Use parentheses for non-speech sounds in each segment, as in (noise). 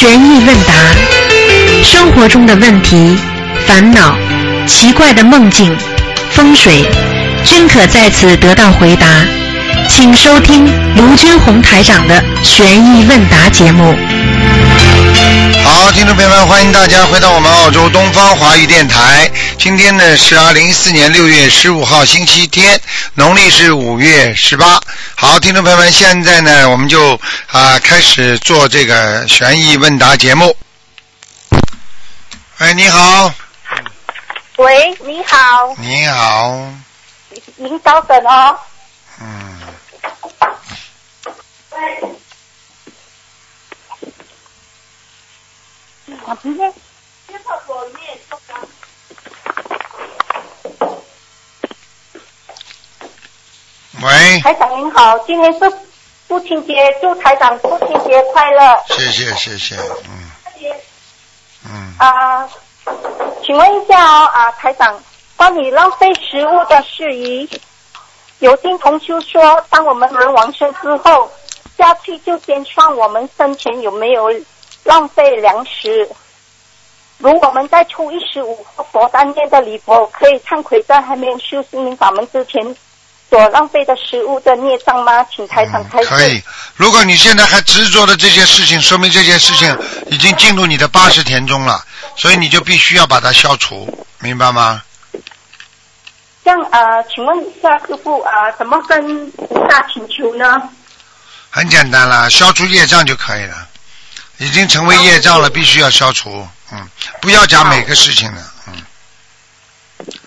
悬疑问答，生活中的问题、烦恼、奇怪的梦境、风水，均可在此得到回答。请收听卢军红台长的悬疑问答节目。好，听众朋友们，欢迎大家回到我们澳洲东方华语电台。今天呢是二零一四年六月十五号，星期天，农历是五月十八。好，听众朋友们，现在呢我们就啊、开始做这个悬疑问答节目。哎，你好，喂，你好，你好，您稍等哦。嗯，我今天喂，台长您好，今天是父亲节，祝台长父亲节快乐。谢谢谢谢，嗯嗯，啊、请问一下哦，啊，台长，关于浪费食物的事宜，有听同修说，当我们人完生之后，下去就先算我们生前有没有浪费粮食。如果我们在初一十五或佛诞念的礼佛，可以忏悔在还没有修心灵法门之前所浪费的食物的孽障吗？请台长开示。嗯可以。如果你现在还执着的这些事情，说明这件事情已经进入你的八十田中了，所以你就必须要把它消除，明白吗？这样呃，请问一下师傅啊、呃怎么跟菩萨请求呢？很简单啦，消除业障就可以了。已经成为业障了，必须要消除。嗯，不要讲每个事情了。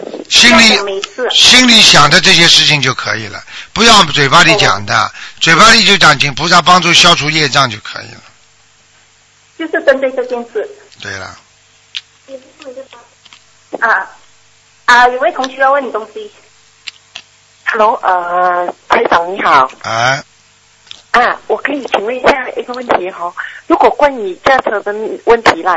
嗯，心里。心里想的这些事情就可以了，不要嘴巴里讲的，嘴巴里就讲请菩萨帮助消除业障就可以了。就是针对这件事对了，啊啊！有位同学要问你东西，Hello，呃，台长你好啊，啊，我可以请问一下一个问题哈、如果关于驾车的问题啦，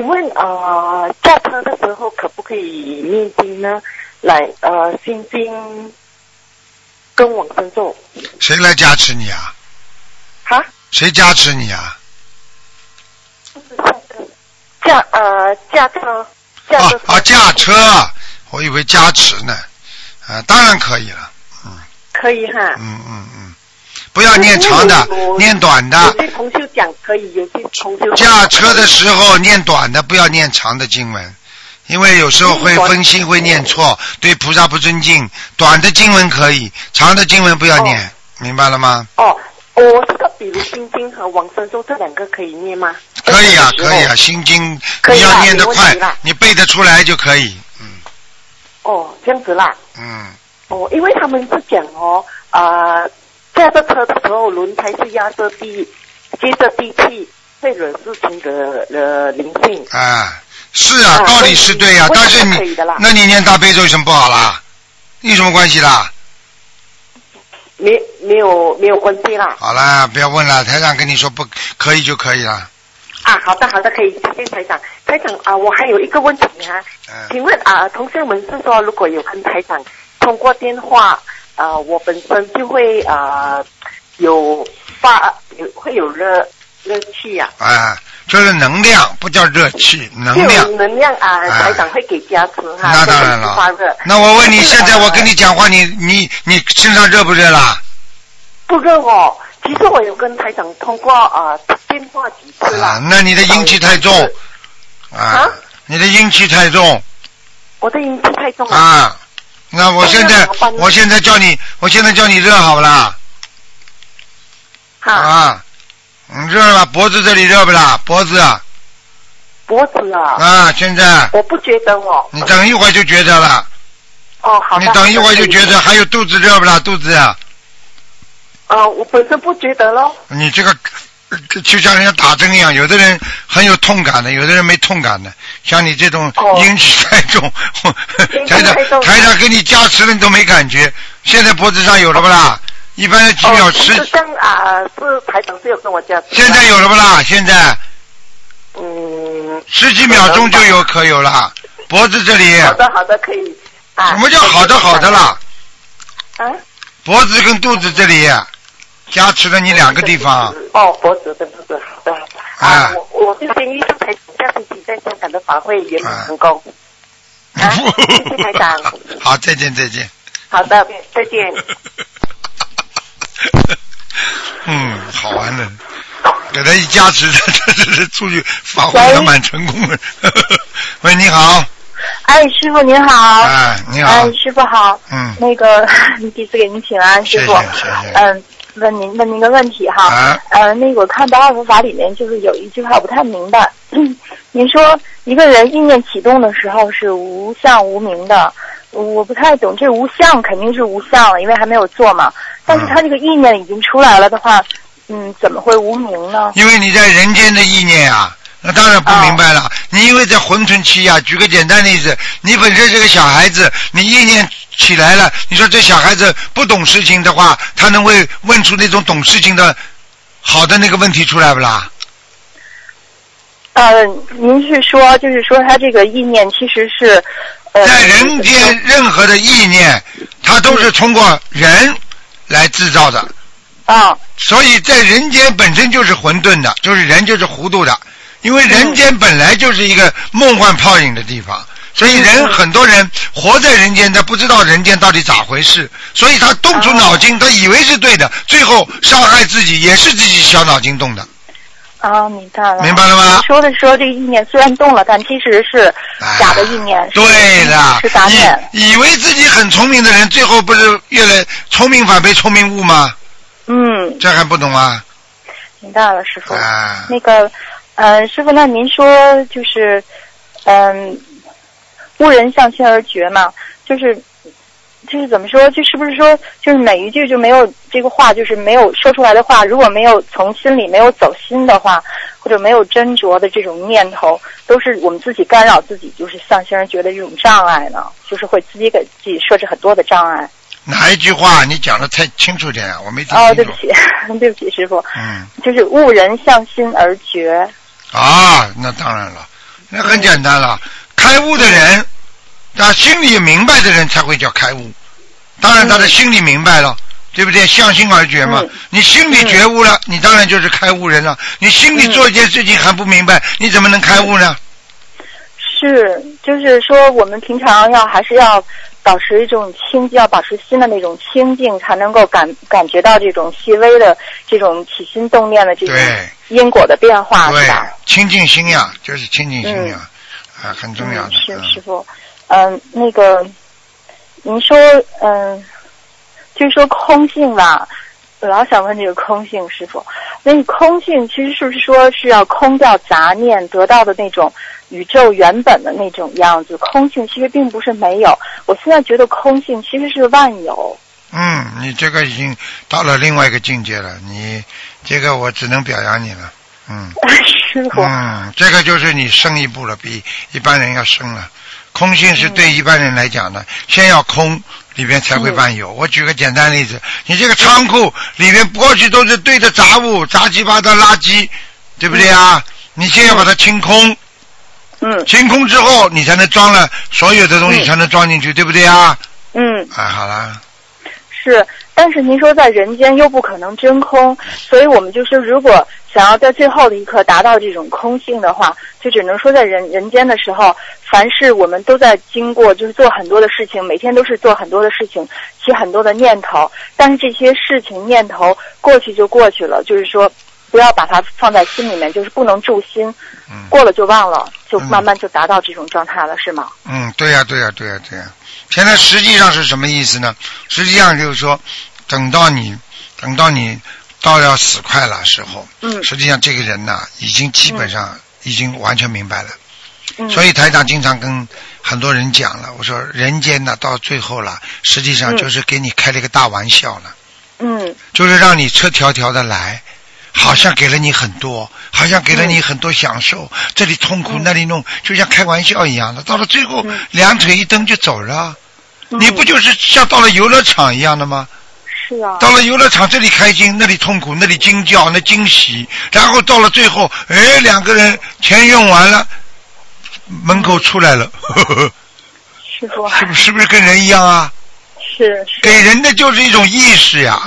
请问呃，驾车的时候可不可以念经呢？来呃，心经跟往生咒谁来加持你啊？哈？谁加持你啊？驾呃驾车驾啊啊，驾车，我以为加持呢。啊，当然可以了。嗯可以哈。嗯嗯嗯，不要念长的念短的。有些同修讲可以，有些同修驾车的时候念短的，不要念长的经文，因为有时候会分心，会念错，对菩萨不尊敬。短的经文可以，长的经文不要念，明白了吗？哦，我这个比如心经和往生咒这两个可以念吗？可以啊，可以啊，心经要念得快你背得出来就可以。嗯哦，这样子啦。嗯，哦，因为他们是讲哦，呃，驾着车的时候轮胎是压着地，接着地气，会惹事情的呃灵性。啊，是啊，啊道理是对呀、但是你那你念大悲咒有什么不好啦？有什么关系啦？没没有没有关系啦。好啦，不要问了，台长跟你说不可以就可以了。啊，好的好的，可以，谢谢台长。台长啊，我还有一个问题啊、嗯，请问啊，同学们是说，如果有跟台长通过电话，啊，我本身就会啊有发有会有热热气呀、啊，就是能量，不叫热气，能量。能量啊，啊台长会给加持哈，那当然了发热了。那我问你，现在我跟呃你讲话，你你你身上热不热啦？不热哦。其实我有跟台长通过啊电话几次啊了，，那你的阴气太重啊啊，你的阴气太重我的阴气太重了。啊。那我现在我现在叫你，我现在叫你热好不啦？哈，啊，你，热了吧？脖子这里热不啦？脖子啊，脖子啊，啊，现在我不觉得哦。你等一会儿就觉得了，哦，好的。你等一会儿就觉得，还有肚子热不啦？肚子啊，呃，我本身不觉得咯。你这个呃就像人家打针一样，有的人很有痛感的，有的人没痛感的。像你这种哦阴气太重，阴气 (laughs) 台长台长给你加持了，你都没感觉。现在脖子上有了不啦？一般要几秒哦，十就，像啊，是台长是有跟我讲。现在有了不啦？现在嗯，十几秒钟就有可有了，脖子这里。好的好的可以。啊。什么叫好的好的啦？啊？脖子跟肚子这里加持了你两个地方。哦，脖子跟肚子好。的啊啊，我我就先预祝台下星期在香港的法会圆满成功。啊谢谢台长。(laughs) 好，再见再见。好的，再见。(laughs) 嗯，好玩的，给他一加持，他这是出去法会还蛮成功的。(laughs) 喂，你好，哎，师傅您好。哎，你好哎，，师傅好。嗯，那个第一次给您请安，师傅。谢谢谢谢嗯，问您问您个问题哈。啊呃，那个我看《大护法》里面就是有一句话我不太明白，(clears throat) 您说一个人意念启动的时候是无相无名的，我不太懂，这无相肯定是无相了，因为还没有做嘛。但是他这个意念已经出来了的话，嗯，怎么会无名呢？因为你在人间的意念啊，那当然不明白了。你因为在混沌期啊，举个简单例子，你本身是个小孩子，你意念起来了，你说这小孩子不懂事情的话，他能会问出那种懂事情的好的那个问题出来不啦？呃，您是说，就是说他这个意念其实是，呃，在人间任何的意念，它都是通过人来制造的。啊，所以在人间本身就是混沌的，就是人就是糊涂的，因为人间本来就是一个梦幻泡影的地方，所以人很多人活在人间，他不知道人间到底咋回事，所以他动出脑筋，他以为是对的，最后伤害自己也是自己小脑筋动的。哦，明白了。明白了吗说的说这个意念虽然动了，但其实是假的意念。是对的是杂念。，以以为自己很聪明的人，最后不是越来聪明反被聪明误吗？嗯，这还不懂啊？明白了，师傅。啊，那个，呃，师傅，那您说就是，嗯、悟人向心而觉嘛，就是。就是怎么说？就是不是说，就是每一句就没有这个话，就是没有说出来的话，如果没有从心里没有走心的话，或者没有斟酌的这种念头，都是我们自己干扰自己，就是向心而觉的这种障碍呢？就是会自己给自己设置很多的障碍。哪一句话你讲的太清楚点啊？我没听哦，清楚。对不起，(laughs) 对不起，师傅，嗯。就是悟人向心而觉。啊，那当然了，那很简单了。开悟的人，他心里明白的人才会叫开悟。当然，他的心里明白了，对不对？向心而觉嘛。嗯你心里觉悟了，你当然就是开悟人了。你心里做一件事情还不明白，你怎么能开悟呢？是，就是说，我们平常要还是要保持一种清净，要保持心的那种清净，才能够感感觉到这种细微的这种起心动念的这种因果的变化，对是吧？，清净心呀，就是清净心呀，啊，很重要的。嗯、是嗯师傅，嗯、那个，您说，嗯、就是说空性吧，我老想问这个空性，师傅，那个空性其实是不是说是要空掉杂念，得到的那种宇宙原本的那种样子？空性其实并不是没有，我现在觉得空性其实是万有。嗯，你这个已经到了另外一个境界了，你这个我只能表扬你了。嗯。(laughs) 师傅，嗯，这个就是你升一步了，比一般人要升了。空性是对一般人来讲的，先要空，里边才会伴有。我举个简单例子，你这个仓库里面过去都是堆的杂物、杂七八糟垃圾，对不对啊？你先要把它清空，嗯清空之后，你才能装了所有的东西，嗯才能装进去，对不对啊？嗯，啊，好啦，是，但是您说在人间又不可能真空，所以我们就是如果想要在最后的一刻达到这种空性的话，就只能说在人人间的时候，凡是我们都在经过，就是做很多的事情，每天都是做很多的事情，起很多的念头，但是这些事情念头过去就过去了，就是说。不要把它放在心里面，就是不能住心，嗯过了就忘了，就嗯慢慢就达到这种状态了，是吗？嗯，对呀、对呀、对呀、对呀、现在实际上是什么意思呢？实际上就是说，等到你等到你到要死快了时候，嗯实际上这个人呐，已经基本上已经完全明白了。嗯，所以台长经常跟很多人讲了，我说人间呢到最后了，实际上嗯就是给你开了一个大玩笑了，嗯就是让你车条条的来。好像给了你很多，好像给了你很多享受，这里痛苦嗯那里弄，就像开玩笑一样的。到了最后嗯，两腿一蹬就走了。嗯你不就是像到了游乐场一样的吗？是啊，到了游乐场，这里开心，那里痛苦，那里惊叫，那惊喜，然后到了最后，哎，两个人钱用完了，门口出来了，呵呵呵师傅是不是不是跟人一样啊？是是。给人的就是一种意识呀，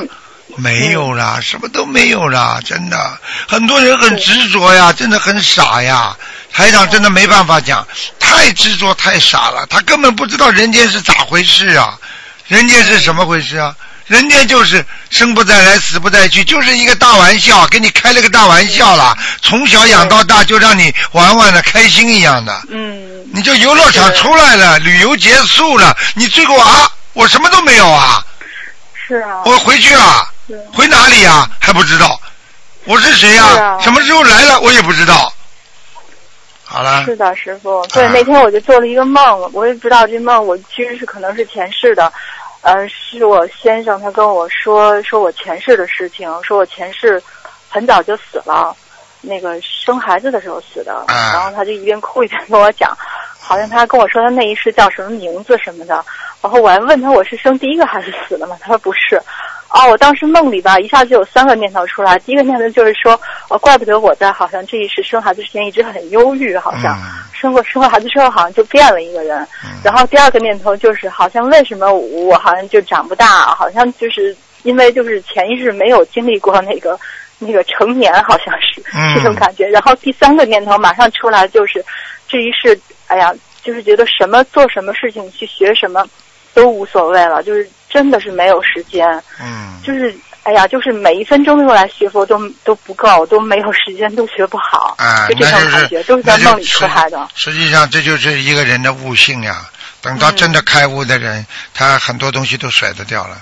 没有啦，什么都没有啦，真的，很多人很执着呀，真的很傻呀。台长真的没办法讲，太执着太傻了，他根本不知道人间是咋回事啊，人间是什么回事啊？人家就是生不再来，死不再去，就是一个大玩笑，给你开了个大玩笑了。从小养到大，就让你玩玩的开心一样的。嗯，你就游乐场出来了，旅游结束了，你最后啊，我什么都没有啊，是啊，我回去了，回哪里呀、还不知道，我是谁呀、什么时候来了？我也不知道。好了，是的，师傅。对，啊。那天我就做了一个梦，我也不知道这梦我其实是可能是前世的，呃，是我先生他跟我说说我前世的事情，说我前世很早就死了，那个生孩子的时候死的，啊然后他就一边哭一边跟我讲，好像他跟我说他那一世叫什么名字什么的，然后我还问他我是生第一个孩子死了吗？他说不是。哦，我当时梦里吧，一下就有三个念头出来。第一个念头就是说，哦，怪不得我在好像这一世生孩子之前一直很忧郁，好像、嗯生过生过孩子之后好像就变了一个人。嗯然后第二个念头就是，好像为什么我好像就长不大，好像就是因为就是前一世没有经历过那个那个成年，好像是、嗯这种感觉。然后第三个念头马上出来就是，这一世，哎呀，就是觉得什么做什么事情去学什么都无所谓了，就是真的是没有时间。嗯，就是哎呀，就是每一分钟用来学佛都都不够，都没有时间，都学不好，啊，就这种感觉，都是在梦里出来的。实际上，这就是一个人的悟性呀。等到嗯真的开悟的人，他很多东西都甩得掉了。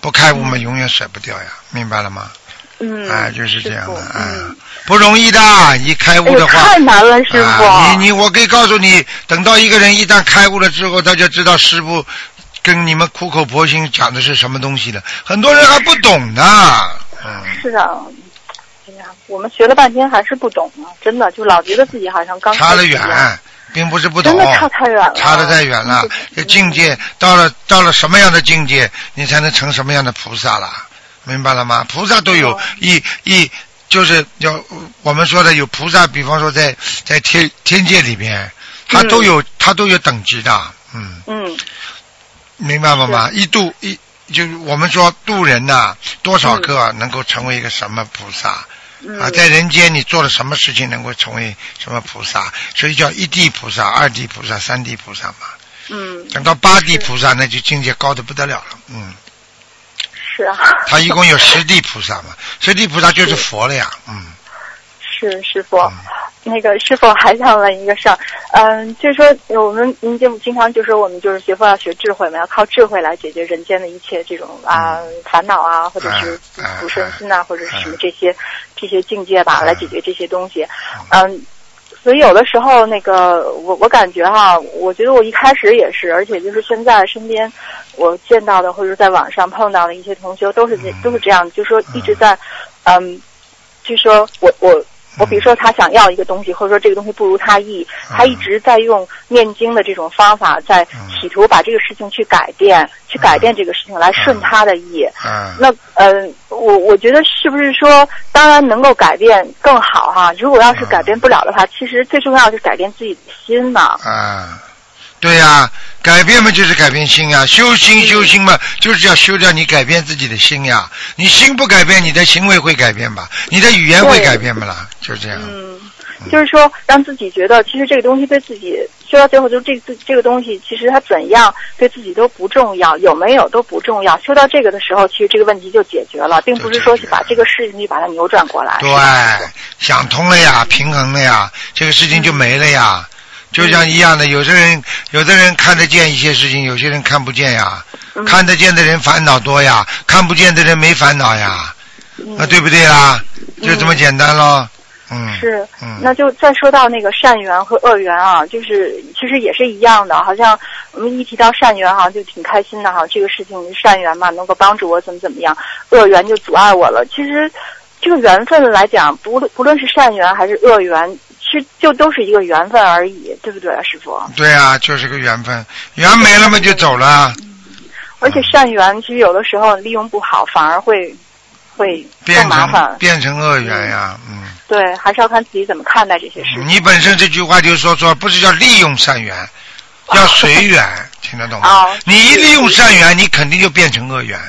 不开悟嘛，永远甩不掉呀，明白了吗？嗯，哎，就是这样的，师傅哎嗯，，不容易的。一开悟的话，太难了，师傅。啊，你你我可以告诉你，等到一个人一旦开悟了之后，他就知道师傅跟你们苦口婆心讲的是什么东西了。很多人还不懂呢，嗯，是的，哎呀，我们学了半天还是不懂啊，真的就老觉得自己好像刚差得远，并不是不懂真，的差太远了，差得太远了嗯。这境界到了到了什么样的境界，你才能成什么样的菩萨了？明白了吗？菩萨都有哦一一。就是要我们说的有菩萨，比方说在在天天界里边，他嗯都有、他都有等级的，嗯，嗯明白了吗？一度一就是我们说渡人呐、多少个能够成为一个什么菩萨、嗯啊？在人间你做了什么事情能够成为什么菩萨？所以叫一地菩萨、二地菩萨、三地菩萨嘛。嗯，等到八地菩萨，那就境界高的不得了了。嗯，是啊，他一共有十地菩萨嘛，(laughs) 十地菩萨就是佛了呀。嗯，是师傅。那个师傅还想问一个事儿，嗯，就是说我们您经经常就说我们就是学佛要学智慧嘛，要靠智慧来解决人间的一切这种啊烦恼啊，或者是嗯嗯不顺心呐，或者是什么嗯这些这些境界吧，嗯来解决这些东西，嗯。所以有的时候，那个我我感觉哈，我觉得我一开始也是，而且就是现在身边我见到的或者在网上碰到的一些同学都是这嗯。都是这样，就说一直在，嗯，就说我我我比如说他想要一个东西，或者说这个东西不如他意，他一直在用念经的这种方法，在企图把这个事情去改变，去改变这个事情来顺他的意。嗯，那嗯，我我觉得是不是说，当然能够改变更好哈。如果要是改变不了的话，其实最重要是改变自己的心嘛。啊，对呀、改变嘛就是改变心呀，修心修心嘛，就是要修掉你改变自己的心呀。你心不改变，你的行为会改变吧？你的语言会改变不啦？就是这样。嗯，就是说让自己觉得，其实这个东西对自己修到最后，就是这这这个东西，其实它怎样对自己都不重要，有没有都不重要。修到这个的时候，其实这个问题就解决了，并不是说是把这个事情去把它扭转过来。对，想通了呀，平衡了呀，这个事情就没了呀。就像一样的，有的人有的人看得见一些事情，有些人看不见呀。嗯看得见的人烦恼多呀，看不见的人没烦恼呀，嗯那对不对啦？就这么简单喽。嗯，是，嗯那就再说到那个善缘和恶缘啊，就是其实也是一样的，好像我们一提到善缘哈，就挺开心的哈，这个事情善缘嘛，能够帮助我怎么怎么样，恶缘就阻碍我了。其实这个缘分来讲，不论不论是善缘还是恶缘，其实就都是一个缘分而已，对不对啊，师傅？对啊，就是个缘分，缘没了嘛就走了，而且善缘其实有的时候利用不好，反而会会变更麻烦。变成恶缘呀，嗯。对，还是要看自己怎么看待这些事情。你本身这句话就说错，不是叫利用善缘，(laughs) 叫随缘，听得懂吗？哦你一利用善缘，你肯定就变成恶缘。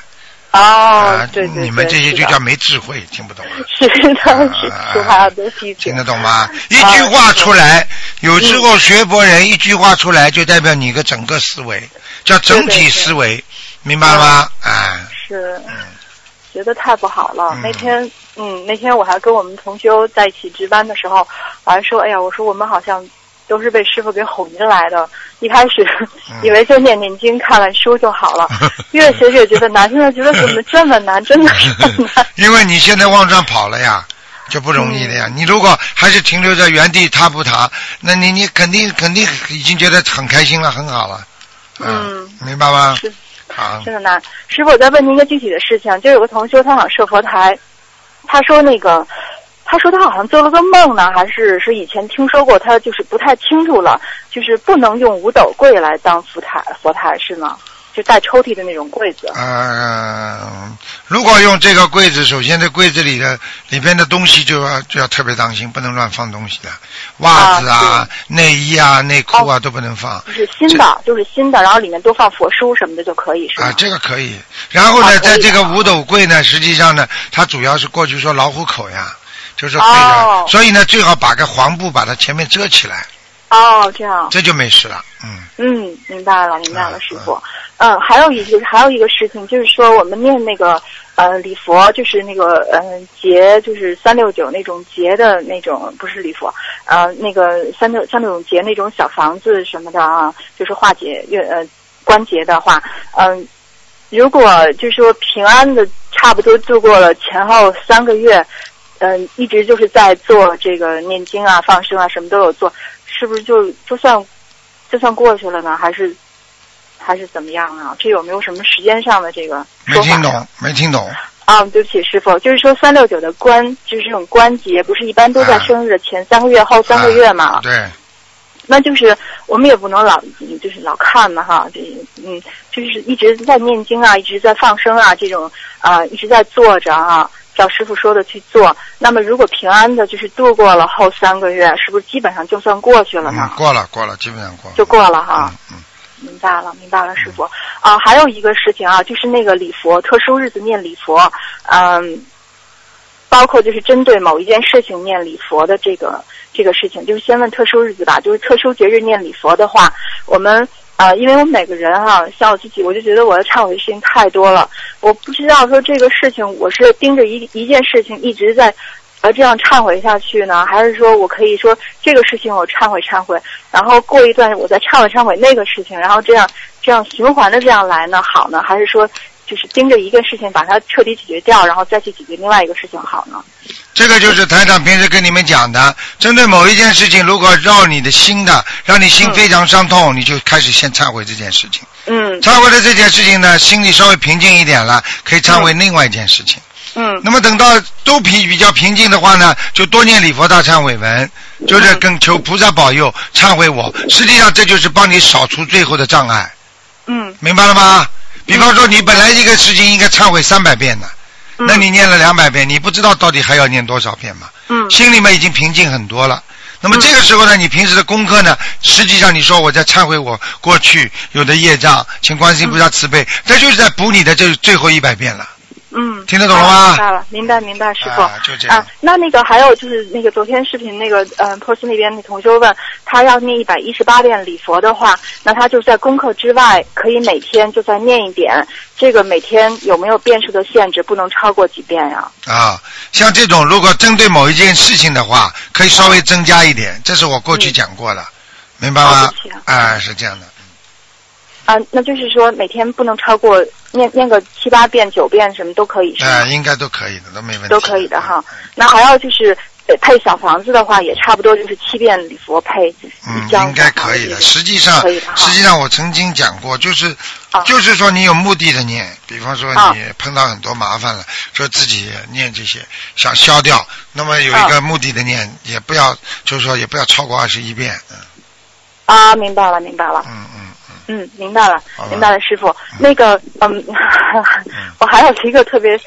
哦啊，，对对对，你们这些就叫没智慧，听不懂啊。是的，是听得。懂吗？一啊句话出来，有时候学博人一句话出来，就代表你一个整个思维，叫整体思维，明白了吗？啊，是，嗯觉得太不好了。嗯那天，嗯，那天我还跟我们同修在一起值班的时候，我还说，哎呀，我说我们好像都是被师傅给哄进来的。一开始嗯以为就念念经、看看书就好了，(laughs) 越学越觉得难，现在觉得怎么这么难，真的是很难。(laughs) 因为你现在往上跑了呀，就不容易的嗯呀。你如果还是停留在原地踏步踏，那你你肯定肯定已经觉得很开心了，很好了。嗯明白吗？是好，真的难。师傅，我再问您一个具体的事情，就有个同修他想设佛台，他说那个，他说他好像做了个梦呢，还是是以前听说过，他就是不太清楚了，就是不能用五斗柜来当佛台，佛台是吗？就带抽屉的那种柜子。呃，如果用这个柜子，首先这柜子里的里边的东西就要就要特别当心，不能乱放东西的，袜子啊、内衣啊、内裤啊都不能放。就是新的，就是新的，然后里面多放佛书什么的就可以，是吗？啊，这个可以。然后呢，啊在这个五斗柜呢，实际上呢，它主要是过去说老虎口呀，就是背着，哦所以呢，最好把个黄布把它前面遮起来，哦，这样。这就没事了。嗯，嗯，明白了，明白了，嗯师傅。嗯，还有一个还有一个事情，就是说我们念那个呃礼佛，就是那个呃结，就是三六九那种结的那种，不是礼佛，呃那个三六三六九结那种小房子什么的啊，就是化解月呃关节的话，嗯、如果就是说平安的差不多度过了前后三个月，嗯、一直就是在做这个念经啊、放生啊，什么都有做，是不是就就算就算过去了呢？还是还是怎么样啊？这有没有什么时间上的这个没？听懂，没听懂。啊，对不起，师傅，就是说三六九的关，就是这种关节，不是一般都在啊生日的前三个月、后三个月嘛？啊对，那就是我们也不能老就是老看嘛哈，这嗯，就是一直在念经啊，一直在放生啊，这种啊、一直在做着啊，照师傅说的去做。那么如果平安的，就是度过了后三个月，是不是基本上就算过去了呢？嗯，过了过了，基本上过了。就过了哈。嗯嗯，明白了，明白了，师傅。啊，还有一个事情啊，就是那个礼佛，特殊日子念礼佛，嗯，包括就是针对某一件事情念礼佛的这个这个事情，就是先问特殊日子吧，就是特殊节日念礼佛的话，我们。呃，因为我每个人哈、像我自己，我就觉得我的忏悔的事情太多了，我不知道说这个事情我是盯着一一件事情一直在，呃，这样忏悔下去呢，还是说我可以说这个事情我忏悔忏悔，然后过一段我再忏悔忏悔那个事情，然后这样这样循环的这样来呢？好呢，还是说就是盯着一个事情把它彻底解决掉，然后再去解决另外一个事情好呢？这个就是台长平时跟你们讲的，针对某一件事情，如果绕你的心的，让你心非常伤痛，你就开始先忏悔这件事情。嗯忏悔了这件事情呢，心里稍微平静一点了，可以忏悔另外一件事情。嗯那么等到都平比较平静的话呢，就多念礼佛大忏悔文，就是跟求菩萨保佑忏悔我。实际上这就是帮你扫除最后的障碍，嗯明白了吗？比方说你本来一个事情应该忏悔三百遍的，嗯那你念了两百遍，你不知道到底还要念多少遍吗？嗯心里面已经平静很多了。那么这个时候呢，你平时的功课呢，实际上你说我在忏悔我过去有的业障，请观世音菩萨慈悲，这就是在补你的这最后一百遍了。嗯，听得懂了吗啊明白了，明白明白，师傅。啊就这样啊，那那个还有就是那个昨天视频那个嗯，破斯那边那同学问他要念一百一十八遍礼佛的话，那他就在功课之外可以每天就再念一点。这个每天有没有变数的限制？不能超过几遍呀？啊，像这种如果针对某一件事情的话，可以稍微增加一点，这是我过去讲过的，明白吗啊是这样的。啊，那就是说每天不能超过念念个七八遍、九遍什么都可以是吗？哎，应该都可以的，都没问题。都可以的哈。那还要就是呃配小房子的话，也差不多就是七遍礼佛配嗯应该可以的。实际上实际上我曾经讲过，就是啊就是说你有目的的念，比方说啊你碰到很多麻烦了，说自己念这些想消掉，那么有一个目的的念，也不要就是说也不要超过二十一遍，嗯啊，明白了，明白了。嗯嗯嗯，嗯，明白了，明白了，师傅。那个，嗯，(laughs) 我还有一个特别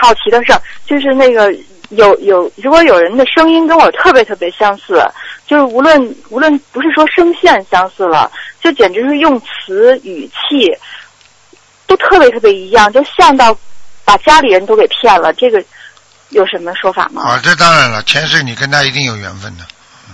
好奇的事儿，就是那个有有，如果有人的声音跟我特别特别相似，就是无论无论不是说声线相似了，就简直是用词语气都特别特别一样，就像到把家里人都给骗了，这个有什么说法吗？啊，这当然了，前世你跟他一定有缘分的，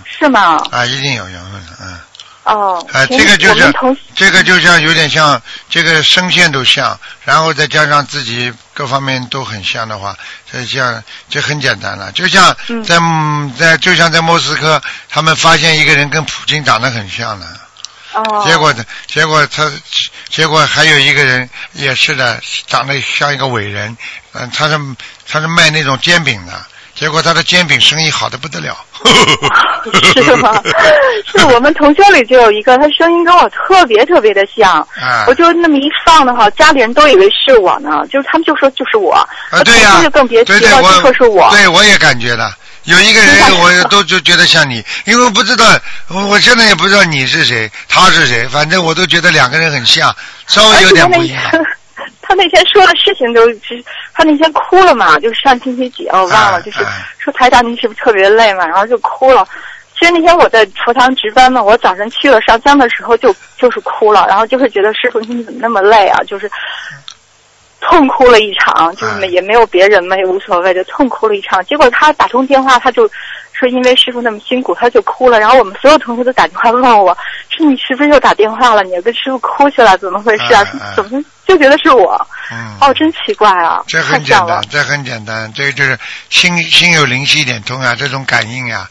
是吗？啊，一定有缘分的，嗯。哦，啊，前这个就是这个就像有点像这个声线都像，然后再加上自己各方面都很像的话，这像就很简单了。就像嗯在、在就像在莫斯科，他们发现一个人跟普京长得很像的，哦，结果结果他结果还有一个人也是的，长得像一个伟人，嗯，他是他是卖那种煎饼的，结果他的煎饼生意好的不得了。(laughs) 是吗？是我们同学里就有一个，他声音跟我特别特别的像，啊我就那么一放的话，家里人都以为是我呢，就是他们就说就是我，啊，对呀、就更别提对对，了，我就说是我，对我也感觉了。有一个人，我都就觉得像你，因为不知道，我我现在也不知道你是谁，他是谁，反正我都觉得两个人很像，稍微有点不一样。他那天说的事情都是，他那天哭了嘛，就是上星期几我忘了，哎就是哎说台长您是不是特别累嘛，然后就哭了。其实那天我在佛堂值班嘛，我早上去了上香的时候就就是哭了，然后就会觉得师傅你怎么那么累啊，就是痛哭了一场，就是也没有别人嘛，也无所谓就痛哭了一场。结果他打通电话，他就说因为师傅那么辛苦，他就哭了。然后我们所有同学都打电话问我，说你是不是又打电话了？你跟师傅哭去了，怎么回事啊？怎么就觉得是我？嗯，哦，真奇怪啊！这很简单，，这很简单，这个就是心心有灵犀一点通啊，这种感应呀、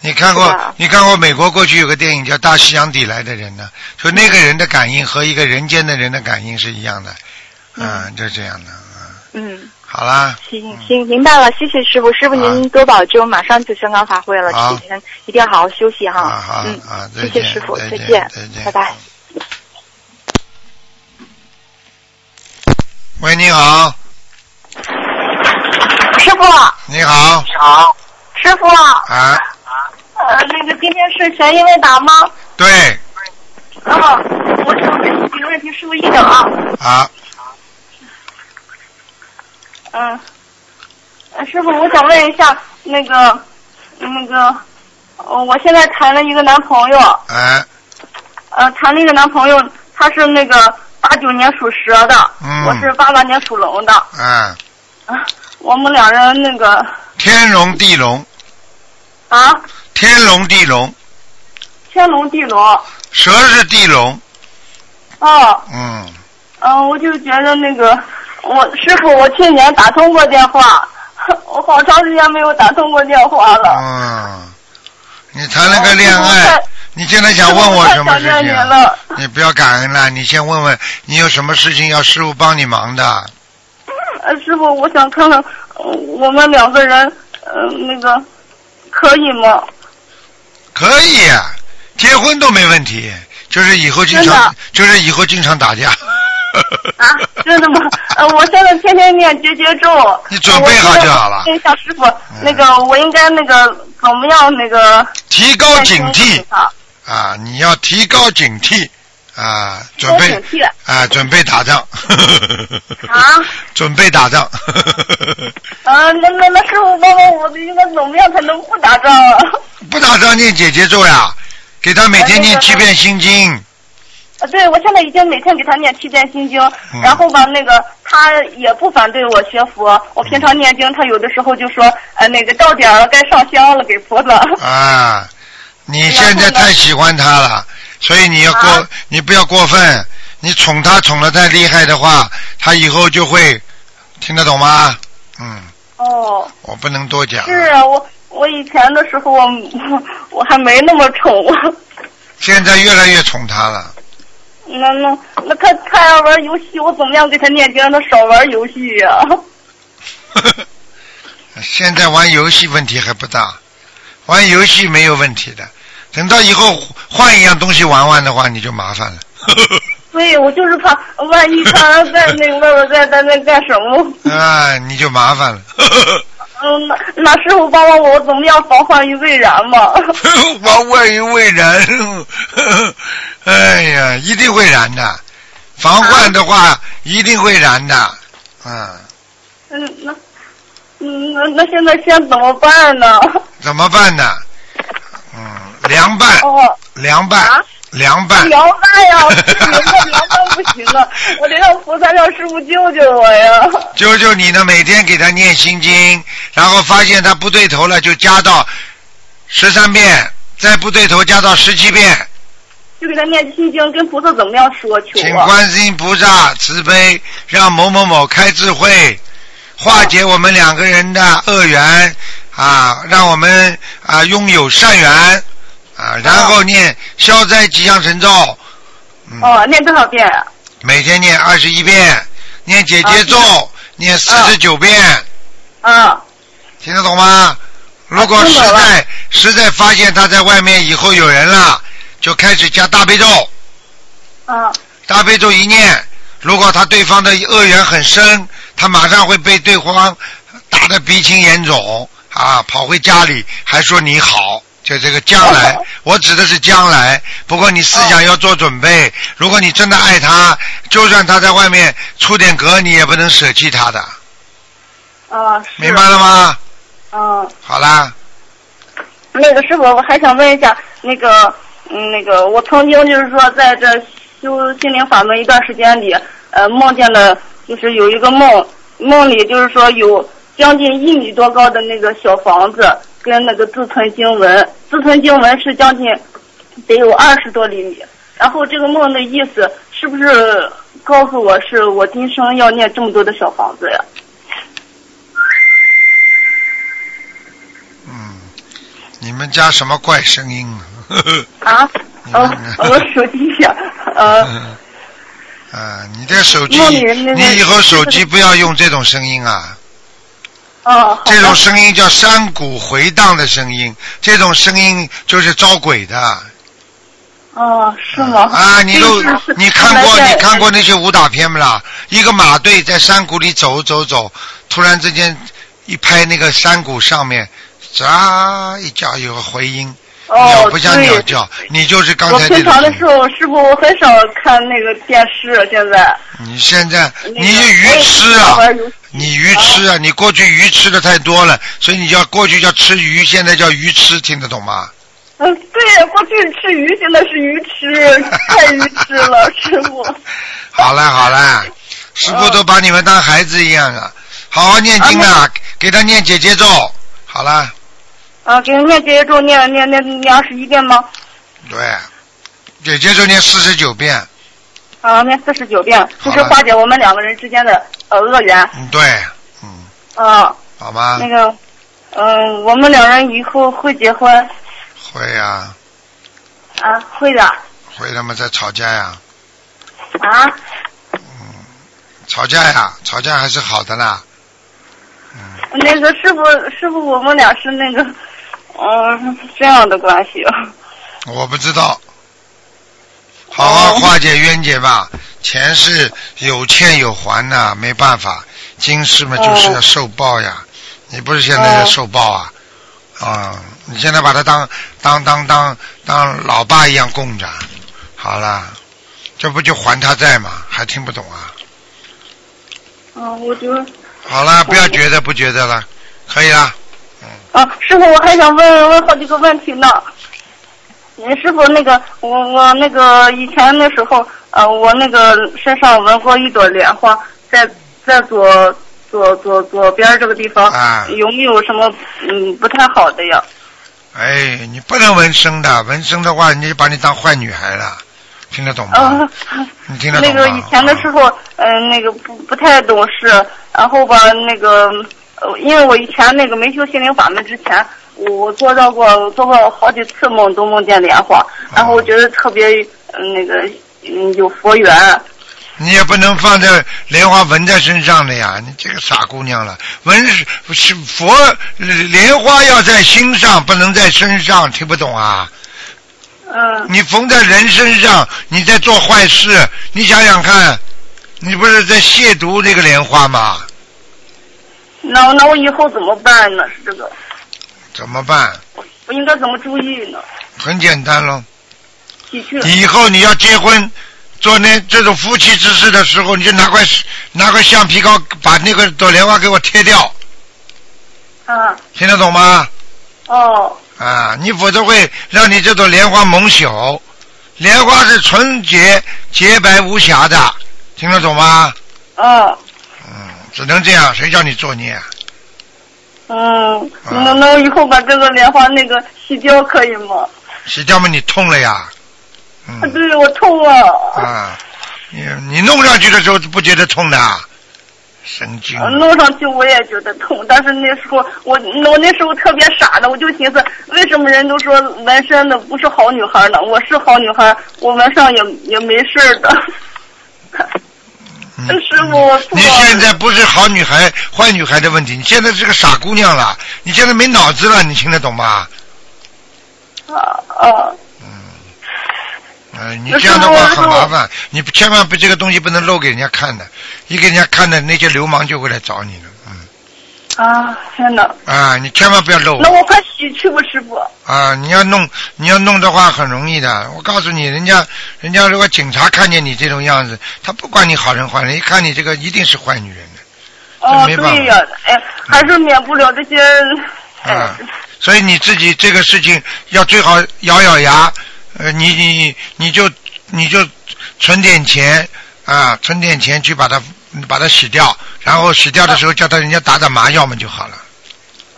你看过？你看过美国过去有个电影叫《大西洋底来的人》呢？说那个人的感应和一个人间的人的感应是一样的，嗯，就这样的，嗯，嗯，好啦，行行，明白了，谢谢师傅，师傅您多保重，马上就香港发挥了，好这几天一定要好好休息哈。啊好嗯，谢谢见师傅，再见再见拜拜。喂，你好，师傅，你好，你好。师傅，啊，呃，那个今天是悬疑问答吗？对，嗯，我想问几个问题，师傅一等啊。啊，嗯，呃师傅，我想问一下，那个，那个，呃我现在谈了一个男朋友，哎，呃，谈了一个男朋友，他是那个八九年属蛇的，嗯。我是八八年属龙的，嗯，啊，我们两人那个。天龙地龙，啊，天龙地龙，天龙地龙，蛇是地龙，哦，嗯，嗯、我就觉得那个，我师傅，我去年打通过电话，(laughs) 我好长时间没有打通过电话了。嗯，你谈了个恋爱你现在想问我什么 (laughs) 想念情啊您了？你不要感恩了，你先问问你有什么事情要师傅帮你忙的。呃，师傅，我想看看、呃我们两个人，呃，那个可以吗？可以，结婚都没问题，就是以后经常，就是以后经常打架。啊，真的吗？(laughs) 呃，我现在天天念结节咒。你准备好就好了嗯呃我问一下师傅，那个我应该那个怎么样那个？提高警惕啊，啊！你要提高警惕啊！准备啊！准备打仗。啊？准备打仗。啊，(laughs) (laughs) 那那那师傅帮帮我，应该怎么样才能不打仗啊？(laughs) 不打仗念姐姐咒呀，给他每天念七遍心经。啊，对，我现在已经每天给他念七遍心经，嗯然后吧，那个他也不反对我学佛。我平常念经，他有的时候就说，呃，那个到点儿了，该上香了，给菩萨。啊，你现在太喜欢他了，所以你要过，啊你不要过分。你宠他宠的太厉害的话，他以后就会听得懂吗？嗯，哦，我不能多讲。是啊，我我以前的时候我 (laughs) 我还没那么宠。(laughs) 现在越来越宠他了。那那那他他要玩游戏，我怎么样给他念经让他少玩游戏呀、(laughs) 现在玩游戏问题还不大，玩游戏没有问题的。等到以后换一样东西玩玩的话，你就麻烦了。(laughs) 所以，我就是怕万一他在那个外边在在那干什么。啊，你就麻烦了。嗯，那那师傅帮帮我，我怎么样防患于未然嘛？(laughs) 防患于未然。(laughs) 哎呀，一定会燃的。防患的话，一定会燃的。嗯，嗯，那嗯那那现在先怎么办呢？(laughs) 怎么办呢？嗯，凉拌，哦凉拌啊，凉拌。凉拌呀，吃明白凉拌 (laughs) 不行了！我得让菩萨让师傅救救我呀！(laughs) 救救你呢！每天给他念心经，然后发现他不对头了，就加到十三遍，再不对头加到十七遍。就给他念心经，跟菩萨怎么样说求啊？请观世音菩萨慈悲，让某某某开智慧，化解我们两个人的恶缘啊，让我们啊拥有善缘啊，然后念消灾吉祥神咒，嗯，哦，念多少遍啊？每天念二十一遍，念姐姐咒，念四十九遍，啊，听得懂吗？如果实在实在发现他在外面以后有人了，就开始加大悲咒。啊，大悲咒一念，如果他对方的恶缘很深，他马上会被对方打得鼻青眼肿啊，跑回家里还说你好。就这个将来，(laughs) 我指的是将来。不过你思想要做准备，如果你真的爱他，就算他在外面出点格，你也不能舍弃他的，啊，明白了吗？嗯，好啦，那个师傅，我还想问一下，那个，嗯，那个，我曾经就是说，在这修心灵法门一段时间里，呃，梦见了，就是有一个梦，梦里就是说有将近一米多高的那个小房子，跟那个自存经文，自存经文是将近得有二十多厘米。然后这个梦的意思是不是告诉我是我今生要念这么多的小房子呀？嗯，你们家什么怪声音 (laughs) 啊？呵呵啊？哦，我手机响，呃。(laughs) 嗯啊，你的手机你以后手机不要用这种声音啊！哦，这种声音叫山谷回荡的声音，这种声音就是招鬼的。哦，是吗？啊，你都你看过你看过那些武打片不啦？一个马队在山谷里走走走，突然之间一拍那个山谷上面，喳一叫有个回音，鸟哦，不像鸟叫，你就是刚才这种平常。的时候，师傅我很少看那个电视，现在。你现在你是鱼吃啊你鱼吃啊，你过去鱼吃的太多了，所以你叫过去叫吃鱼，现在叫鱼吃，听得懂吗？嗯，对，过去吃鱼，现在是鱼吃，太鱼吃了，师傅。(laughs) 好了好了，(laughs) 师傅都把你们当孩子一样啊，好好念经啊，给他念姐姐咒。好了，啊，给人念姐姐咒念念念念二十一遍吗？对，姐姐咒念四十九遍，啊，念四十九遍，就是化解我们两个人之间的呃恶缘。嗯对，嗯，啊，好吗那？个，嗯、我们两人以后会结婚会呀、啊，会的会他们在吵架呀，啊。嗯吵架呀，吵架还是好的啦。嗯，那个师傅，师傅，我们俩是那个，嗯，这样的关系。(laughs) 我不知道，好好化解冤结吧。前世有欠有还呐、没办法。今世嘛，就是要受报呀。你不是现在在受报啊？啊，你现在把他当当当当当老爸一样供着，好了，这不就还他债吗？还听不懂啊？嗯，我觉得好了，不要觉得不觉得了，可以了。啊，师傅，我还想问问好几个问题呢。嗯，师傅，那个我我那个以前的时候，呃，我那个身上纹过一朵莲花，在在左左左左边这个地方，啊有没有什么嗯不太好的呀？哎，你不能纹身的，纹身的话，人家就把你当坏女孩了，听得懂吗？啊，你听得懂吗？(laughs) 那个以前的时候，嗯、那个不不太懂事，然后吧，那个，呃，因为我以前那个没修心灵法门之前，我我做到过做过好几次梦，都梦见莲花，然后我觉得特别，嗯、那个，嗯，有佛缘。你也不能放在莲花纹在身上的呀，你这个傻姑娘了。纹是是佛莲花要在心上，不能在身上，听不懂啊？嗯，你缝在人身上，你在做坏事，你想想看，你不是在亵渎这个莲花吗？那那我以后怎么办呢？是这个，怎么办？我应该怎么注意呢？很简单喽，的确，以后你要结婚。做那这种夫妻之事的时候，你就拿块拿块橡皮膏把那个朵莲花给我贴掉，啊，听得懂吗？哦，啊，你否则会让你这朵莲花蒙羞，莲花是纯洁、洁白无瑕的，听得懂吗？嗯嗯，只能这样，谁叫你作孽啊？嗯，啊那那我以后把这个莲花那个洗掉可以吗？洗掉嘛，你痛了呀？嗯对，我痛啊。啊，你你弄上去的时候不觉得痛的啊？神经！呃弄上去我也觉得痛，但是那时候我我那时候特别傻的，我就寻思，为什么人都说纹身的不是好女孩呢？我是好女孩，我纹上也也没事的。嗯。师傅你现在不是好女孩、坏女孩的问题，你现在是个傻姑娘了，你现在没脑子了，你听得懂吗？啊啊！嗯。呃，你这样的话很麻烦，你千万不这个东西不能露给人家看的，一给人家看的那些流氓就会来找你了，嗯，啊！天哪！啊，你千万不要露那我快洗去吧，师傅。啊！你要弄你要弄的话很容易的，我告诉你，人家人家如果警察看见你这种样子，他不管你好人坏人，一看你这个一定是坏女人的，哦，对呀，哎，还是免不了这些。哎啊，所以你自己这个事情要最好咬咬牙，呃，你你你就你就存点钱啊，存点钱去把它把它洗掉，然后洗掉的时候叫他人家打打麻药嘛就好了，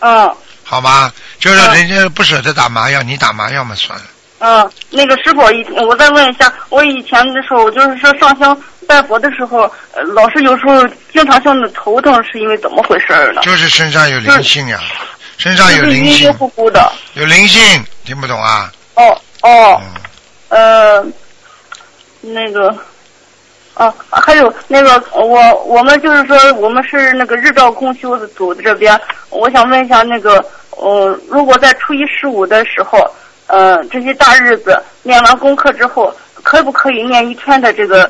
嗯好吗？就是嗯人家不舍得打麻药，你打麻药嘛算了。嗯，那个师傅，以我再问一下，我以前的时候，就是说上香拜佛的时候，呃老是有时候经常性的头疼，是因为怎么回事呢？就是身上有灵性呀、身上有就是晕晕灵性，乎乎的。有灵性，听不懂啊？哦哦，嗯，呃，那个，啊，还有那个，我我们就是说，我们是那个日照公修的组这边，我想问一下，那个，呃，如果在初一十五的时候，呃，这些大日子念完功课之后，可不可以念一天的这个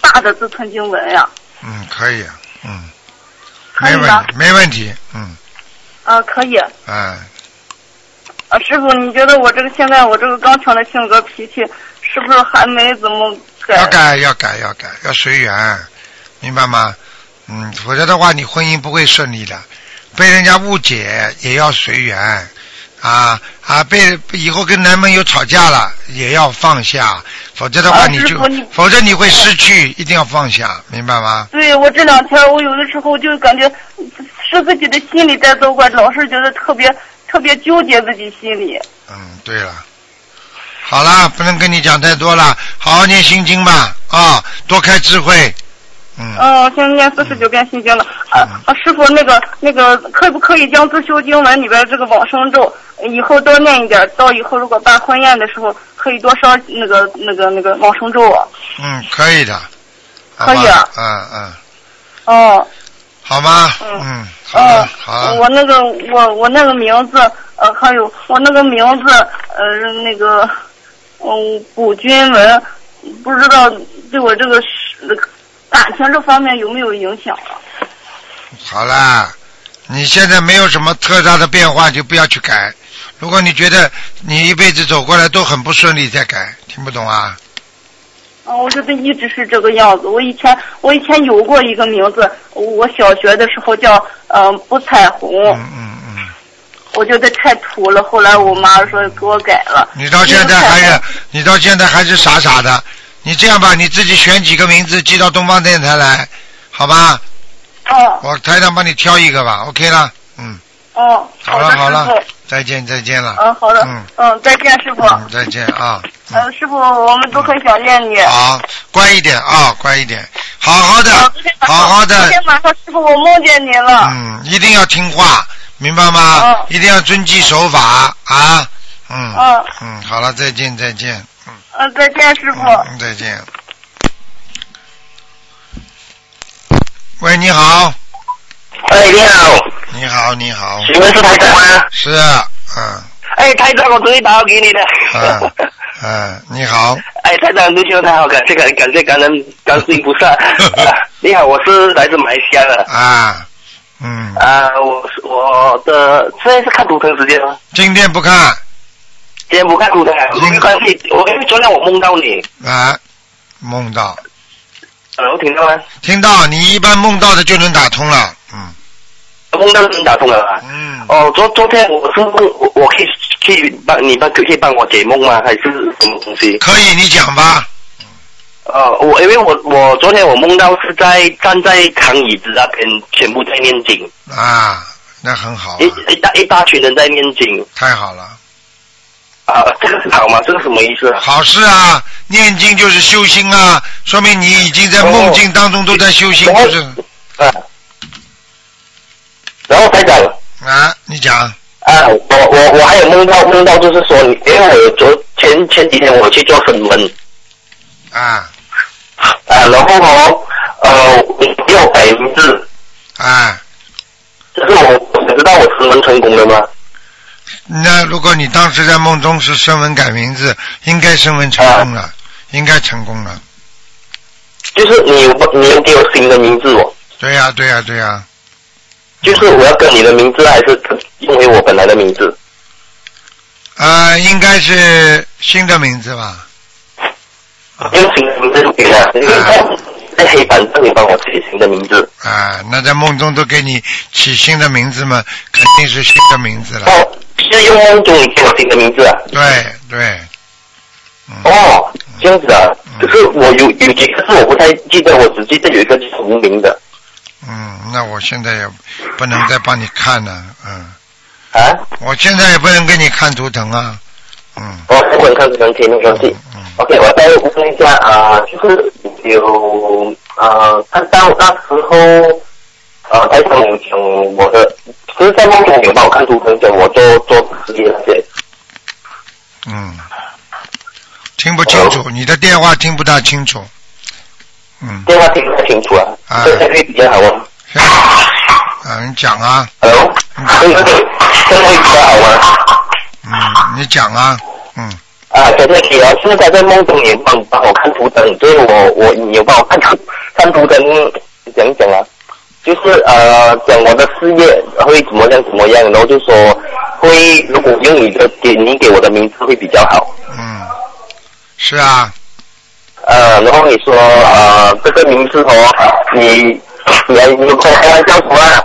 大的自存经文呀？嗯，可以，嗯，可以吗没问题，没问题，嗯，啊，可以。嗯，啊，师傅，你觉得我这个现在我这个刚强的性格脾气，是不是还没怎么改？要改，要改，要改，要随缘，明白吗？嗯，否则的话，你婚姻不会顺利的，被人家误解也要随缘，啊啊，被以后跟男朋友吵架了也要放下，否则的话啊你就，否则你会失去，一定要放下，明白吗？对我这两天，我有的时候就感觉是自己的心里在作怪，老是觉得特别特别纠结自己心里。嗯，对了，好啦，不能跟你讲太多了，好好念心经吧，啊，多开智慧，嗯，哦，现在念四十九遍心经了。啊啊，师傅，那个那个，可不可以将自修经文里边这个往生咒以后多念一点？到以后如果办婚宴的时候，可以多烧那个那个那个往生咒啊。嗯，可以的，可以啊嗯嗯，哦。好吗？嗯嗯，好好了，我那个我我那个名字，呃，还有我那个名字，呃，那个，嗯，古君文，不知道对我这个是感情这方面有没有影响啊？好啦，你现在没有什么特大的变化，就不要去改。如果你觉得你一辈子走过来都很不顺利，再改，听不懂啊？啊，我觉得一直是这个样子。我以前我以前有过一个名字，我小学的时候叫嗯、呃不彩虹，嗯，我觉得太土了。后来我妈说给我改了。你到现在还是你到现在还是傻傻的。你这样吧，你自己选几个名字寄到东方电台来，好吧？哦我台长帮你挑一个吧，OK 了，嗯，哦，好，了好了。，再见再见了，嗯，好的，嗯嗯，再见，师傅。嗯，再见啊，嗯呃，师傅，我们都很想念你。好，乖一点啊，乖一点，好好的好好的昨，天晚上，师傅，我梦见您了。嗯，一定要听话，明白吗？嗯一定要遵纪守法啊，嗯，嗯嗯，好了，再见再见，嗯，嗯，再见，师傅。嗯，再见。喂，你好，哎，你好，你好，你好，请问是台长吗？是啊，嗯哎，台长，我终于打到给你的。嗯嗯，你好，哎，台长，卢兄太好，感谢感感谢感恩感恩菩萨。(laughs) 啊你好，我是来自马来西亚的。啊，嗯，啊，我是我的现在是看图腾时间吗？今天不看今天不看图腾啊，嗯没关系。我因为昨天我梦到你，啊，梦到，呃，我听到吗？听到，你一般梦到的就能打通了，嗯梦到能打通了啊。嗯，哦，昨昨天我是梦，我我可以去帮你帮可以帮我解梦吗？还是什么东西？可以，你讲吧。呃，我因为我我昨天我梦到是在站在长椅子那边，全部在念经，啊，那很好、啊。一，一大一大群人在念经。太好了。啊，这个是好吗？这个什么意思？啊？好事啊，念经就是修心啊，说明你已经在梦境当中都在修心，哦就是。啊，然后台长。啊，你讲。啊，我我我还有梦到梦到就是说，因为我昨前前几天我去做审问啊啊，然后哦呃给我改名字，啊，就是我我知道我审问成功了吗？那如果你当时在梦中是声纹改名字，应该声纹成功了，应该成功了。就是你有你有给我新的名字哦，对呀、对呀、对呀、就是我要跟你的名字还是用回我本来的名字？啊，应该是新的名字吧？用新的名字就给了，因为在在黑板上你帮我起新的名字。啊，那在梦中都给你起新的名字嘛，肯定是新的名字了。哦，是用梦中你给我新的名字啊？对对，嗯，哦，这样子啊。嗯可是我有有几个是我不太记得，我只记得有一个是无名的嗯，那我现在也不能再帮你看了，嗯，啊。我现在也不能给你看图腾啊，嗯哦，不能看这张贴没关系。嗯 OK，我再问一下啊、就是有呃，看到那时候呃，台上有讲我的，其实在梦中有帮我看图腾，讲我做做事业那些。嗯，听不清楚，你的电话听不大清楚，嗯，电话听不太清楚啊，啊。这才会比较好啊。啊，你讲啊，Hello，这个这个会比较好吗？嗯，你讲啊，嗯，啊，现在可以啊，现在在梦中也帮帮我看图腾，就是我我你有帮我看图看图腾，讲讲啊，就是呃讲我的事业会怎么样怎么样，然后就说会如果用你的给你给我的名字会比较好，嗯，是啊，呃，然后你说呃这个名字哦，你你还你开玩笑说啊。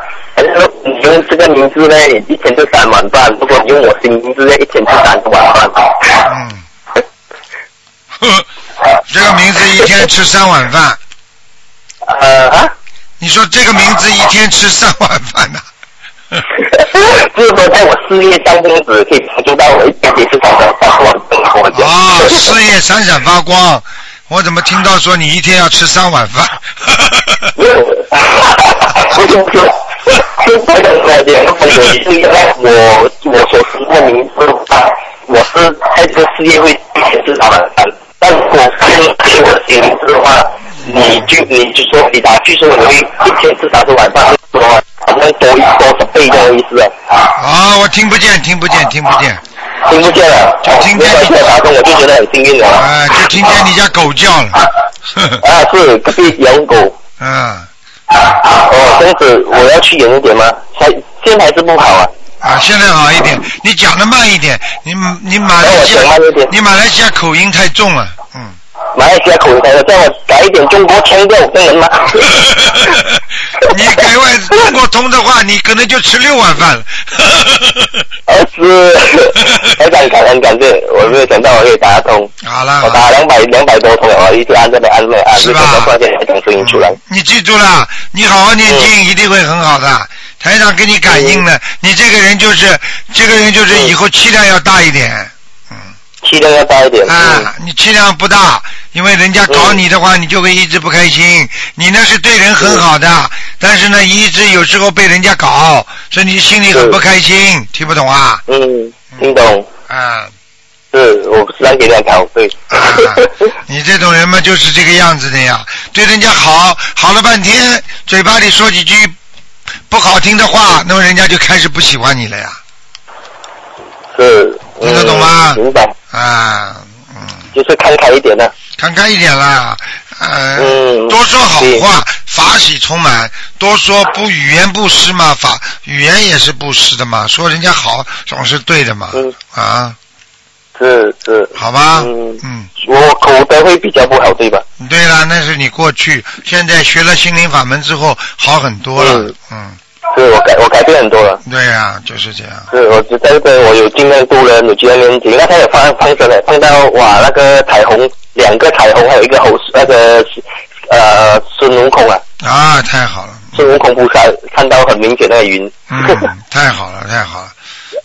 你用这个名字呢，一天就三碗饭；如果你用我新名字呢，一天就三十碗饭。嗯，呵，这个名字一天吃三碗饭，呃啊，你说这个名字一天吃三碗饭呐、(laughs) 就是说在我事业上这样子可以帮助到我一点点是好的，帮我生活这样。啊，事业闪闪发光。我怎么听到说你一天要吃三碗饭？(laughs) 不是不是，是这个来讲，我是因为我我所知的名字啊，我是在这个事业会一天是老板，但如果是给我的名字的话，你就你就说你打据说我会一天吃三十碗饭，说好像多一多十倍的意思啊。啊，我听不见，听不见，听不见。听不见了，就听见没关系打通我就觉得很幸运了。啊，就听见你家狗叫了。啊，是隔壁养狗。嗯，哦，这样子我要去远一点吗？还现在还是不好啊。啊，现在好一点，你讲的慢一点，你你马来西亚，你马来西亚口音太重了，嗯。马来西亚口音台的，叫我改一点中国腔调跟人吗？(laughs) 你改外中国通的话，你可能就吃六碗饭了。儿 (laughs) 子，非常感恩感谢，我没有想到我可以打通，好了，我打两百两百多通了，我一直按这边按那按，是吧没想到突然间还讲声音出来。你记住了，你好好念经，一定会很好的。台长给你感应了，你这个人就是，这个人就是以后气量要大一点。气量要大一点。啊，你气量不大，因为人家搞你的话，你就会一直不开心。你那是对人很好的，但是呢，一直有时候被人家搞，所以你心里很不开心，听不懂啊？嗯，听懂。啊是我时常给人家搞对。啊，你这种人嘛，就是这个样子的呀，对人家好，好了半天，嘴巴里说几句不好听的话，那么人家就开始不喜欢你了呀。是。听得懂吗嗯明白，啊，嗯，就是看开一点的。看开一点啦，呃，嗯。多说好话，法喜充满；多说不语言不施嘛，法语言也是不施的嘛，说人家好总是对的嘛，嗯。啊，是是。好吧，嗯。嗯，我口德会比较不好，对吧？对啦，那是你过去，现在学了心灵法门之后好很多了，嗯。嗯是我改我改变很多了。对呀、就是这样。是我知道这个我有尽量多了，有尽量念经。那他也放放生了，放到哇那个彩虹，两个彩虹，还有一个猴那个呃孙悟空啊，啊，太好了，孙悟空菩萨看到很明显那个云，嗯，太好了，太好了，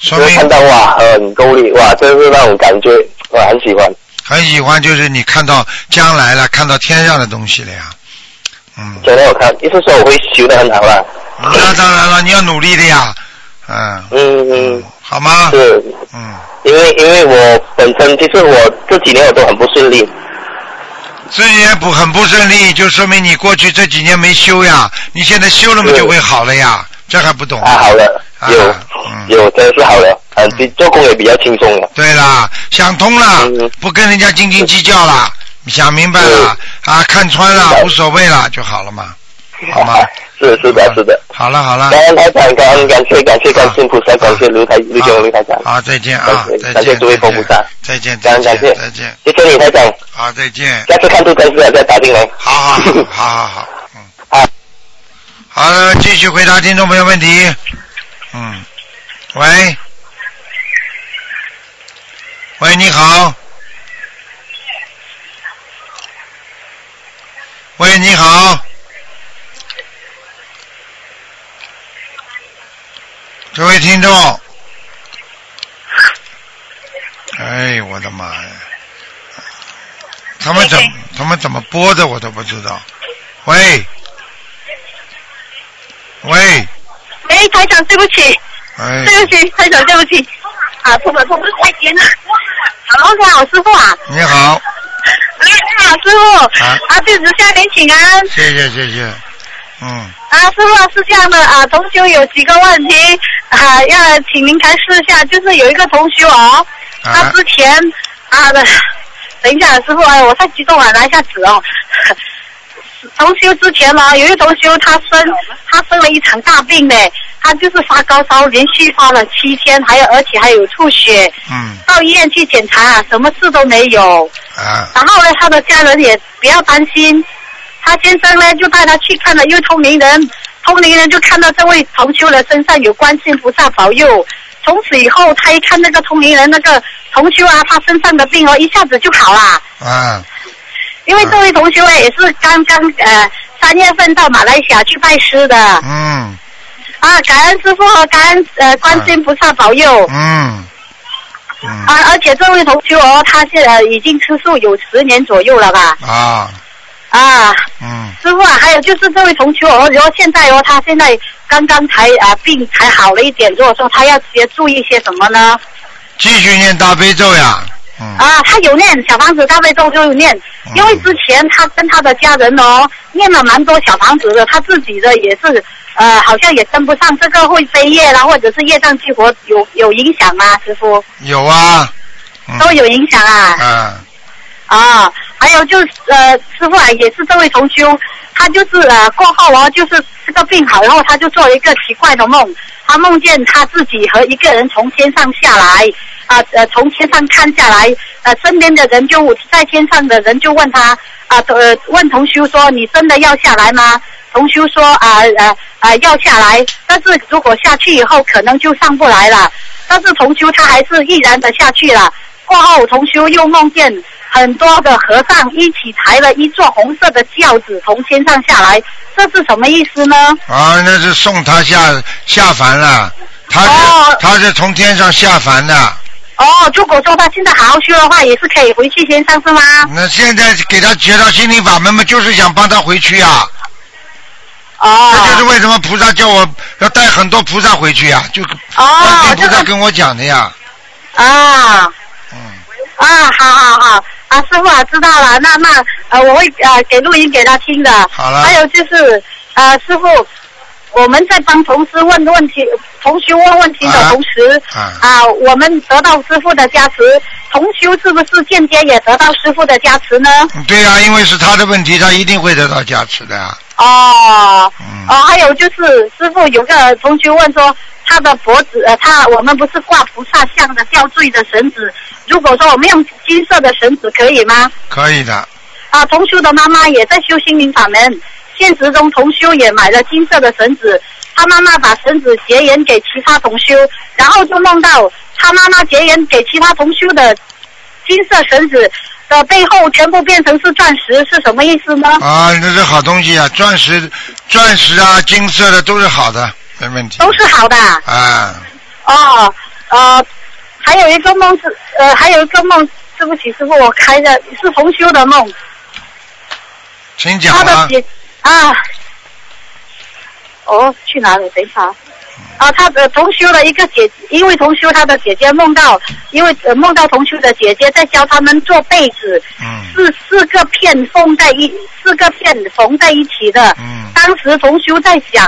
说明看到哇很够力哇，真是那种感觉我很喜欢。很喜欢，就是你看到将来了，看到天上的东西了呀。嗯，现在我看，意思说我会修得很好啦。那当然了，你要努力的呀。嗯，嗯嗯，好吗？是，嗯，因为因为我本身其实我这几年我都很不顺利，这几年不很不顺利，就说明你过去这几年没修呀。你现在修了嘛，就会好了呀。这还不懂啊。好了，有、嗯。有真的是好了，嗯，比做工也比较轻松了。对啦，想通了，嗯。不跟人家斤斤计较了，想明白了啊，看穿了，无所谓了就好了嘛。好吗？(laughs) 是是的是的。好了好了，感恩台长，感恩感谢感谢感谢菩萨，感谢卢台卢九卢台长。好，再见啊，再见，感谢诸位佛菩萨，再见，再感恩感谢见，再见，谢谢你台长，好，再见。下次看图真实了再打进来。好好好好好好，嗯。好。好了，(laughs) 继续回答听众朋友问题。嗯，喂，喂，你好。喂，你好。这位听众，哎，我的妈呀！他们怎他们怎么播的我都不知道。喂，喂，喂，台长，对不起，哎，对不起，台长，对不起，啊，不不不，不是太尖了。好，你好，师傅啊。你好，哎，你好，师傅。啊啊，弟子下面请安。谢谢谢谢，嗯，啊，师傅是这样的啊，同修有几个问题啊，要请您开示一下。就是有一个同学哦，他啊之前啊的，等一下，师傅，哎，我太激动了，拿一下纸哦。(laughs) 同修之前呢，有一个同修他生他生了一场大病呢，他就是发高烧，连续发了七天，还有而且还有吐血，嗯到医院去检查，什么事都没有。啊然后呢，他的家人也不要担心，他先生呢就带他去看了，因为通灵人，通灵人就看到这位同修的身上有观世音菩萨保佑。从此以后，他一看那个通灵人那个同修啊，他身上的病哦，一下子就好了。啊因为这位同修呢，也是刚刚呃三月份到马来西亚去拜师的嗯啊，感恩师傅和感恩呃观世音菩萨保佑。嗯嗯啊，而且这位同修哦，他是呃已经吃素有十年左右了吧？啊啊，嗯。师傅啊，还有就是这位同学哦，然后现在哦，他现在刚刚才啊病才好了一点，如果说他要些注意些什么呢？继续念大悲咒呀，嗯。啊，他有念小房子大悲咒就有念，因为之前他跟他的家人哦念了蛮多小房子的，他自己的也是呃好像也跟不上，这个会飞业啦，或者是业障激活有有影响吗？师傅。有啊，嗯。都有影响啊。嗯啊，还有就是呃，师傅啊，也是这位同修，他就是呃过后哦，就是这个病好，然后他就做了一个奇怪的梦，他梦见他自己和一个人从天上下来，啊呃从天上看下来，呃身边的人就在天上的人就问他啊呃问同修说你真的要下来吗？同修说啊呃啊要下来，但是如果下去以后可能就上不来了，但是同修他还是毅然的下去了。过后，同修又梦见很多的和尚一起抬了一座红色的轿子从天上下来，这是什么意思呢？啊，那是送他下下凡了，他是、哦。他是从天上下凡的，哦，如果说他现在好好修的话，也是可以回去天上是吗？那现在给他学到心灵法门嘛，就是想帮他回去呀、哦，这就是为什么菩萨叫我要带很多菩萨回去呀、就观世音菩哦这个。萨跟我讲的呀，啊。嗯，啊，好好好啊，师傅啊，知道了，那那呃，我会呃给录音给他听的。好了还有就是呃，师傅，我们在帮同事问问题，同学问问题的啊同时啊啊，我们得到师傅的加持，同修是不是间接也得到师傅的加持呢？对呀、因为是他的问题，他一定会得到加持的呀。哦，嗯哦，还有就是师傅有个同学问说，他的脖子呃，他我们不是挂菩萨像的吊坠的绳子，如果说我们用金色的绳子可以吗？可以的，啊，同修的妈妈也在修心灵法门，现实中同修也买了金色的绳子，他妈妈把绳子结缘给其他同修，然后就梦到他妈妈结缘给其他同修的金色绳子的背后全部变成是钻石，是什么意思呢？啊，那是好东西啊，钻石、钻石啊，金色的都是好的，没问题。都是好的。啊，哦，呃，还有一个梦是，呃，还有一个梦，对不起，师傅，我开的是同修的梦，请讲啊。他的姐啊，哦，去哪里？等一下啊。啊，他的同修的一个姐，因为同修他的姐姐梦到，因为、呃、梦到同修的姐姐在教他们做被子，嗯是四个片缝在一，四个片缝在一起的。嗯当时同修在想，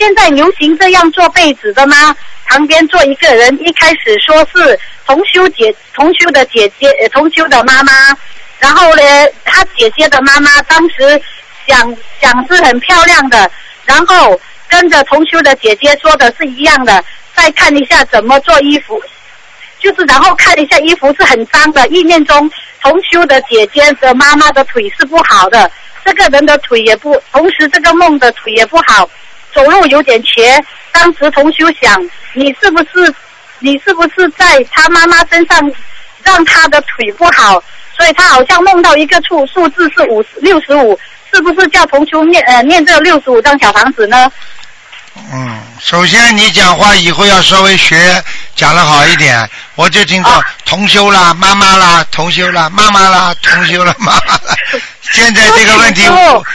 现在流行这样做被子的吗？旁边坐一个人，一开始说是同修姐，同修的姐姐，同修的妈妈。然后呢，他姐姐的妈妈当时想想是很漂亮的，然后跟着同修的姐姐说的是一样的，再看一下怎么做衣服，就是然后看一下衣服是很脏的，意念中同修的姐姐的妈妈的腿是不好的，这个人的腿也不，同时这个梦的腿也不好，走路有点瘸。当时同修想，你是不是你是不是在他妈妈身上让他的腿不好？所以他好像梦到一个数数字是五六十五，是不是叫同修念呃念这六十五张小房子呢？嗯，首先你讲话以后要稍微学讲的好一点，我就听到啊同修啦、妈妈啦、同修啦、妈妈啦、同修啦、妈妈啦。现在这个问题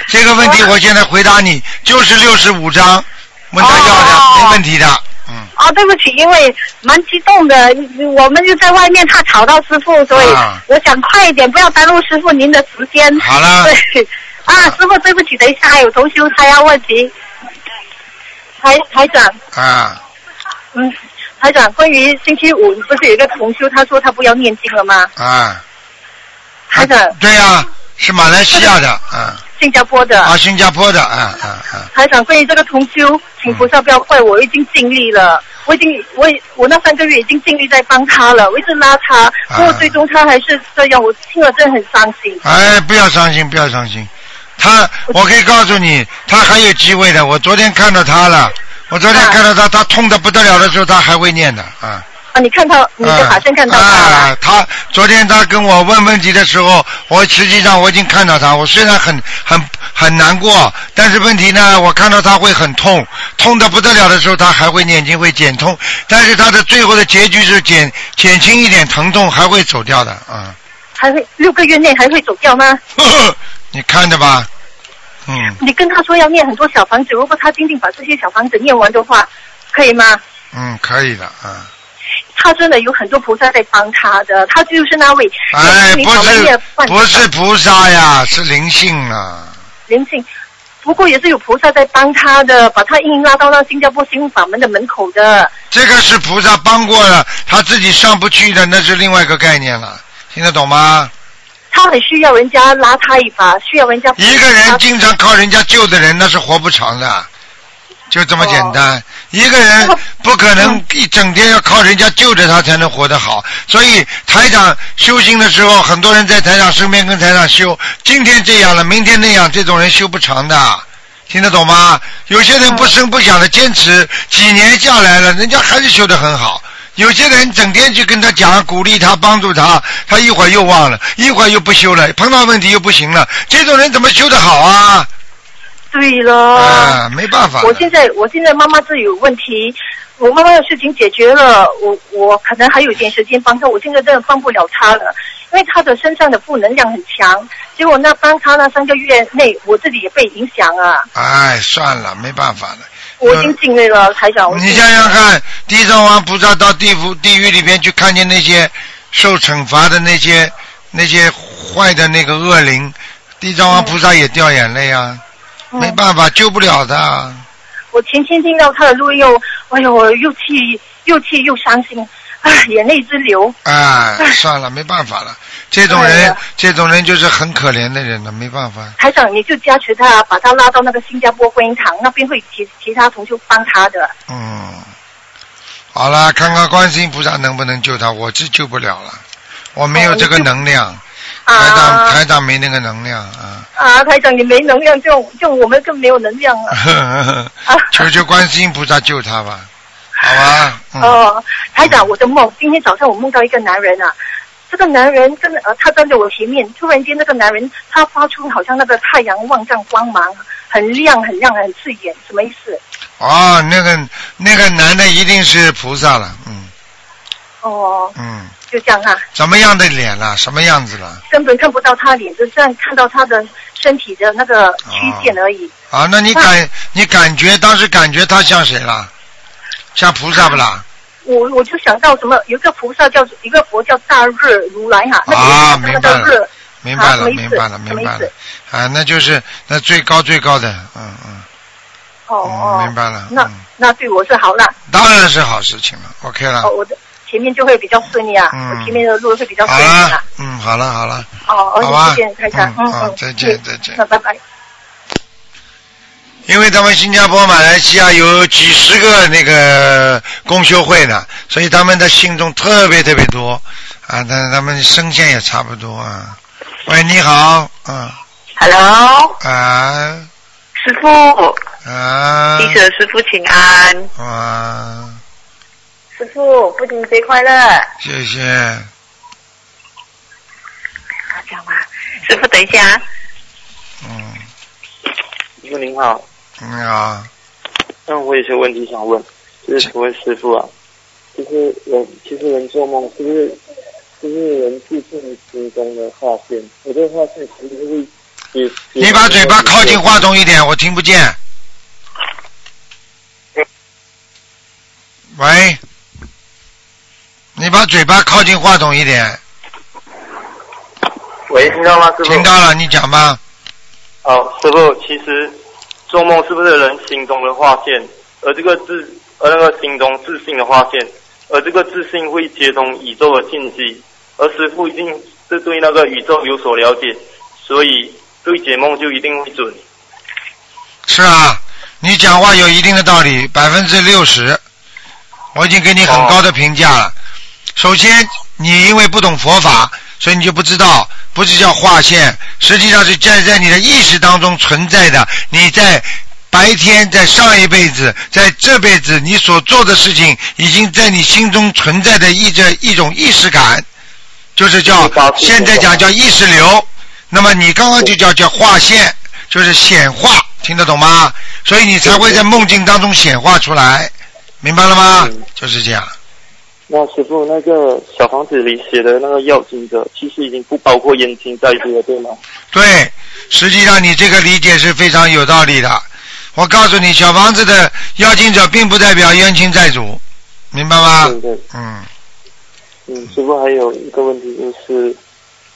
这个问题我现在回答你，就是六十五张，问他要的，哦没问题的。嗯，哦，对不起，因为蛮激动的，我们就在外面，怕吵到师傅，所以啊。我想快一点，不要耽误师傅您的时间。好了。(laughs) 对，啊，师傅，对不起，等一下还有同修他要问题。台台长，啊，嗯，台长，关于星期五不是有一个同修，他说他不要念经了吗？啊，台长，对呀、是马来西亚的，啊新加坡的。啊，新加坡的，啊啊啊，台长，关于这个同修，请菩萨不要怪我，我已经尽力了，我已经我已我那三个月已经尽力在帮他了，我一直拉他，不过最终他还是这样，我听了真的很伤心。哎，不要伤心，不要伤心。他，我可以告诉你，他还有机会的。我昨天看到他了，我昨天啊看到他，他痛的不得了的时候，他还会念的啊。啊，你看到你的法身看到他了，啊，他昨天他跟我问问题的时候，我实际上我已经看到他。我虽然很很很难过，但是问题呢，我看到他会很痛，痛的不得了的时候，他还会念经，会减痛。但是他的最后的结局是减减轻一点疼痛，还会走掉的啊。还会六个月内还会走掉吗？呵 (laughs) 呵你看着吧，嗯，你跟他说要念很多小房子，如果他今天把这些小房子念完的话，可以吗？嗯，可以的，啊。他真的有很多菩萨在帮他的，他就是那位哎，不是不是菩萨呀，是灵性啊。灵性，不过也是有菩萨在帮他的，把他硬拉到那新加坡新法门的门口的。这个是菩萨帮过了，他自己上不去的，那是另外一个概念了，听得懂吗？他很需要人家拉他一把，需要人家。一个人经常靠人家救的人，那是活不长的，就这么简单。一个人不可能一整天要靠人家救着他才能活得好。所以台长修行的时候，很多人在台长身边跟台长修，今天这样了，明天那样，这种人修不长的。听得懂吗？有些人不声不响的坚持几年下来了，人家还是修得很好。有些人整天去跟他讲、鼓励他、帮助他，他一会儿又忘了，一会儿又不修了，碰到问题又不行了，这种人怎么修得好啊？对了。啊，没办法。我现在我现在妈妈这有问题，我妈妈的事情解决了，我我可能还有一点时间帮她，我现在真的帮不了她了，因为她的身上的负能量很强，结果那帮她那三个月内，我自己也被影响啊，哎，算了，没办法了。我已经尽力了，台长。我你想想看，地藏王菩萨到地府、地狱里边去看见那些受惩罚的那些那些坏的那个恶灵，地藏王菩萨也掉眼泪啊，嗯没办法，救不了的。我前天听到他的录音又，哎呦，我又气又气又伤心，唉，眼泪直流。哎，算了，没办法了。这种人这种人就是很可怜的人了，没办法。台长，你就加持他，把他拉到那个新加坡观音堂那边，会其其他同学帮他的。嗯，好了，看看观世音菩萨能不能救他，我是救不了了，我没有这个能量，台长啊台长没那个能量啊。啊，啊，台长你没能量，就就我们更没有能量了。(laughs) 求求观世音菩萨救他吧，好吧？嗯、哦，台长，我的梦，今天早上我梦到一个男人啊，这个男人跟呃，他站在我前面，突然间那个男人他发出好像那个太阳万丈光芒，很亮很亮很刺眼，什么意思？哦，那个那个男的一定是菩萨了，嗯哦，嗯，就这样啊，什么样的脸了？什么样子了？根本看不到他脸，只是看到他的身体的那个曲线而已。啊，那你感你感觉当时感觉他像谁了？像菩萨不啦？我我就想到什么，有一个菩萨叫一个佛叫大日如来哈，那啊，个明白了那个日，，明白了，明白了，明白了。啊，那就是那最高最高的，嗯嗯，哦哦，明白了。那嗯，那对我是好了，当然是好事情了，OK 了哦，。我的前面就会比较顺利啊，嗯。前面的路会比较顺利啊。，嗯，好了好了，哦，好再见，台长，嗯嗯嗯，好再见嗯再见。那拜拜。因为他们新加坡、马来西亚有几十个那个公修会呢，所以他们的信众特别特别多啊，但他们声线也差不多啊。喂，你好，嗯。Hello，啊。师傅，啊。弟子师傅请安。啊，师傅，父亲节快乐。谢谢。好讲吗？师傅，等一下。嗯，师傅您好，你好，那我有些问题想问，就是请问师傅啊，就是人其实人做梦是不是就是人自信心中的画线？我这个划线其实会也你把嘴巴靠近话筒一点，我听不见。喂，你把嘴巴靠近话筒一点。喂，听到吗，师傅？听到了，你讲吧。哦，师傅，其实做梦是不是人心中的划线？而这个自而那个心中自信的划线，而这个自信会接通宇宙的信息，而师傅一定是对那个宇宙有所了解，所以对解梦就一定会准。是啊，你讲话有一定的道理，百分之六十，我已经给你很高的评价了。首先，你因为不懂佛法，所以你就不知道，不是叫划线，实际上是在在你的意识当中存在的。你在白天，在上一辈子，在这辈子，你所做的事情，已经在你心中存在的一这一种意识感，就是叫现在讲叫意识流。那么你刚刚就叫叫划线，就是显化，听得懂吗？所以你才会在梦境当中显化出来，明白了吗？就是这样。那师傅，那个小房子里写的那个要经者，其实已经不包括冤亲债主了，对吗？对，实际上你这个理解是非常有道理的。我告诉你，小房子的要经者并不代表冤亲债主，明白吗？对对。嗯，嗯，师傅还有一个问题就是，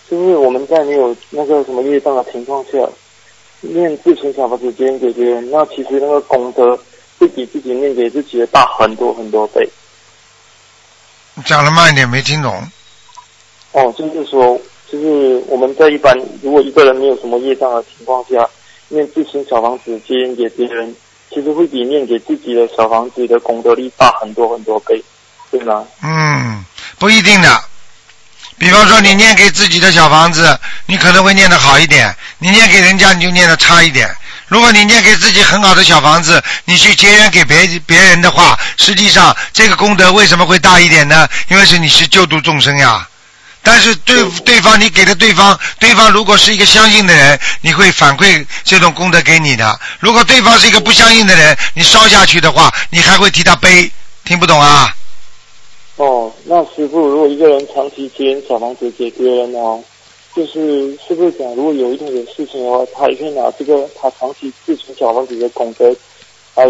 就是我们在没有那个什么业障的情况下，念自存小房子接给别人，那其实那个功德会比自己念给自己的大很多很多倍。你讲的慢一点，没听懂。哦，就是说，就是我们在一般如果一个人没有什么业障的情况下，念自存小房子接引给别人，其实会比念给自己的小房子的功德力大很多很多倍，对吗？嗯，不一定的。比方说，你念给自己的小房子，你可能会念得好一点；你念给人家，你就念得差一点。如果你念给自己很好的小房子，你去结缘给别别人的话，实际上这个功德为什么会大一点呢？因为是你是救度众生呀。但是对对方，你给的对方，对方如果是一个相信的人，你会反馈这种功德给你的。如果对方是一个不相信的人，你烧下去的话，你还会替他背。听不懂啊？哦，那师傅，如果一个人长期接引小房子给别人哦，就是是不是讲，如果有一天有事情的话，他也可以拿这个他长期自存小房子的功德，来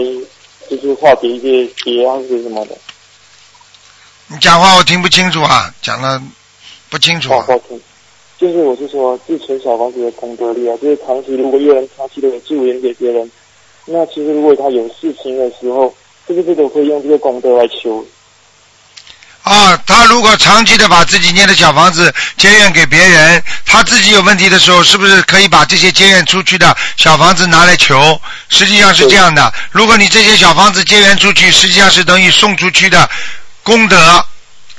就是化解一些劫啊，是什么的。你讲话我听不清楚啊，讲的不清楚、哦，啊。抱歉，就是我是说自存小房子的功德力啊，就是长期如果一个人长期的有助缘给别人，那其实如果他有事情的时候，是不是都可以用这个功德来求？啊，他如果长期的把自己念的小房子结缘给别人，他自己有问题的时候，是不是可以把这些结缘出去的小房子拿来求？实际上是这样的，如果你这些小房子结缘出去，实际上是等于送出去的功德，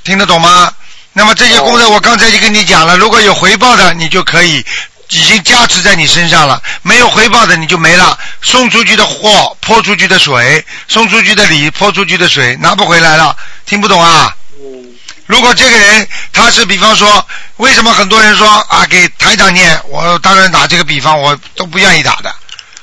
听得懂吗？那么这些功德我刚才就跟你讲了，如果有回报的，你就可以已经加持在你身上了，没有回报的你就没了。送出去的货泼出去的水，送出去的礼泼出去的水，拿不回来了。听不懂啊？如果这个人他是比方说，为什么很多人说啊给台长念，我当然打这个比方，我都不愿意打的。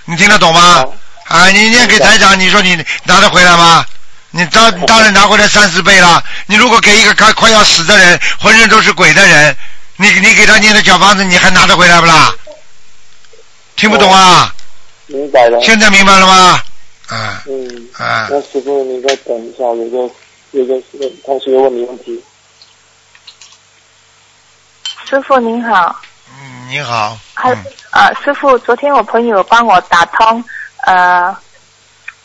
你听得懂吗？啊，你念给台长，你说你拿得回来吗？你当当然拿回来三四倍了。你如果给一个快快要死的人，浑身都是鬼的人，你你给他念的小房子，你还拿得回来不啦？听不懂啊？明白了。现在明白了吗？啊嗯，啊，那师傅你再等一下，有个有个同学问你问题。师傅您好，嗯，你好，还啊，师傅，昨天我朋友帮我打通呃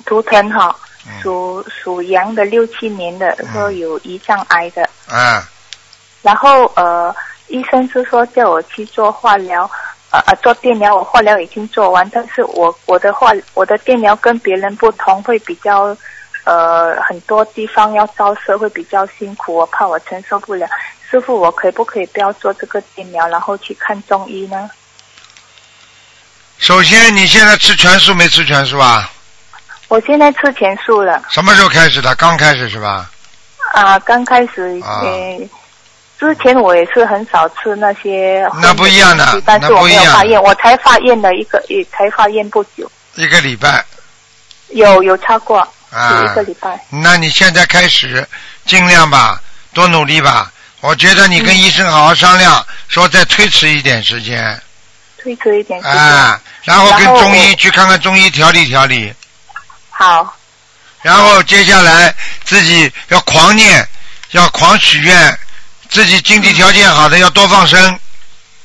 图腾哈，属属羊的六七年的，说有胰脏癌的，嗯，然后呃医生是说叫我去做化疗，呃呃做电疗，我化疗已经做完，但是我我的化我的电疗跟别人不同，会比较呃很多地方要照射，会比较辛苦，我怕我承受不了。师傅，我可不可以不要做这个电疗，然后去看中医呢？首先你现在吃全素没吃全素啊？我现在吃全素了什么时候开始的？刚开始是吧？啊，刚开始啊呃，之前我也是很少吃那些那不一样的但是我没有发现，我才发现了一个，也才发现不久，一个礼拜有有超过有一啊个，礼拜。那你现在开始尽量吧，多努力吧。我觉得你跟医生好好商量，说再推迟一点时间。推迟一点时间。啊，然后跟中医去看看中医调理调理，好，然后接下来自己要狂念，要狂许愿，自己经济条件好的要多放生。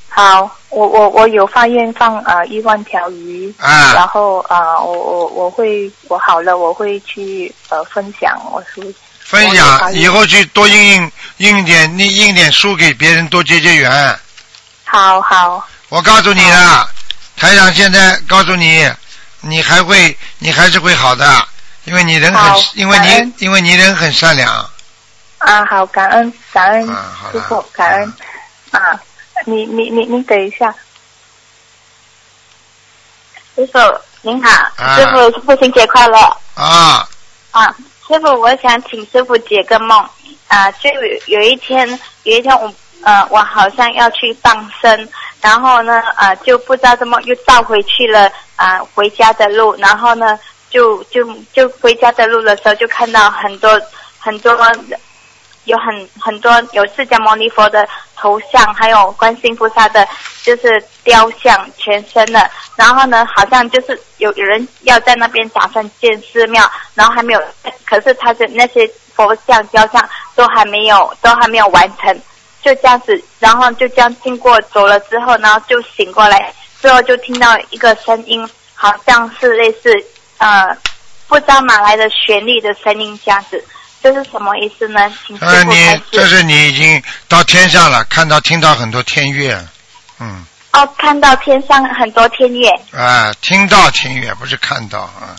好，我我我有发愿放啊一万条鱼，啊。然后啊我我我会我好了我会去呃分享，我是分享，以后去多印印印点印印点书给别人，多结结缘。好好。我告诉你啊，台长现在告诉你，你还会，你还是会好的，因为你人很，因为你因为你人很善良。啊好感恩感恩师傅感恩。啊你你你你等一下，师傅您好，啊。师傅父亲节快乐。啊，啊！师傅，我想请师傅解个梦。啊，就有一天有一天我呃我好像要去放生，然后呢啊就不知道怎么又倒回去了啊回家的路，然后呢就就就回家的路的时候就看到很多很多有很很多有释迦牟尼佛的头像，还有观世音菩萨的，就是雕像全身的。然后呢，好像就是有有人要在那边打算建寺庙，然后还没有，可是他的那些佛像雕像都还没有都还没有完成，就这样子，然后就这样经过走了之后，然后就醒过来，之后就听到一个声音，好像是类似呃不知道哪来的旋律的声音这样子。这是什么意思呢？呃，你。这是你已经到天上了，看到听到很多天乐，嗯，哦，看到天上很多天乐，啊，听到天乐不是看到啊。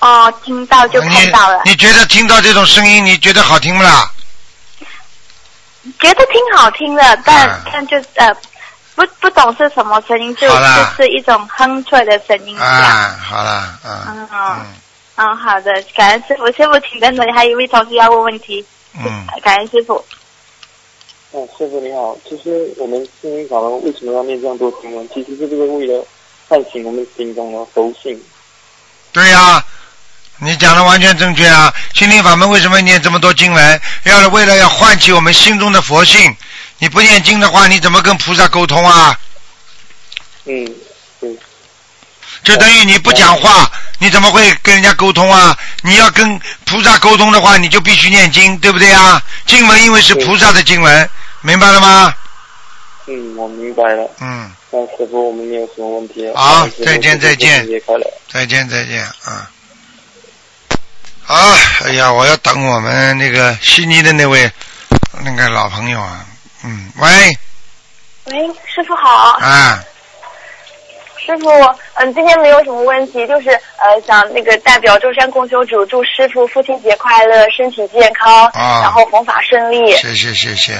哦，听到就看到了，你你觉得听到这种声音，你觉得好听不啦？觉得挺好听的，但、啊但就呃不不懂是什么声音，就就是一种哼出来的声音。啊，好了，啊，嗯嗯，好的，感恩师傅，师傅请等等，还有一位同事要问问题，嗯，感恩师傅。哦，师傅你好，其实我们心灵法门为什么要念这样多经文？其实是这个为了唤醒我们心中的佛性。对呀、你讲的完全正确啊！心灵法门为什么念这么多经文？要是为了要唤起我们心中的佛性。你不念经的话，你怎么跟菩萨沟通啊？嗯，对。就等于你不讲话，你怎么会跟人家沟通啊？你要跟菩萨沟通的话，你就必须念经，对不对啊？经文因为是菩萨的经文，明白了吗？嗯，我明白了。嗯，那师傅，我们没有什么问题。好再见再见。再见再见啊！好，哎呀，我要等我们那个悉尼的那位那个老朋友啊，嗯，喂，喂，师傅好。啊，师傅，嗯，今天没有什么问题，就是呃，想那个代表舟山共修组祝师傅父亲节快乐，身体健康，啊然后弘法顺利。谢谢谢谢，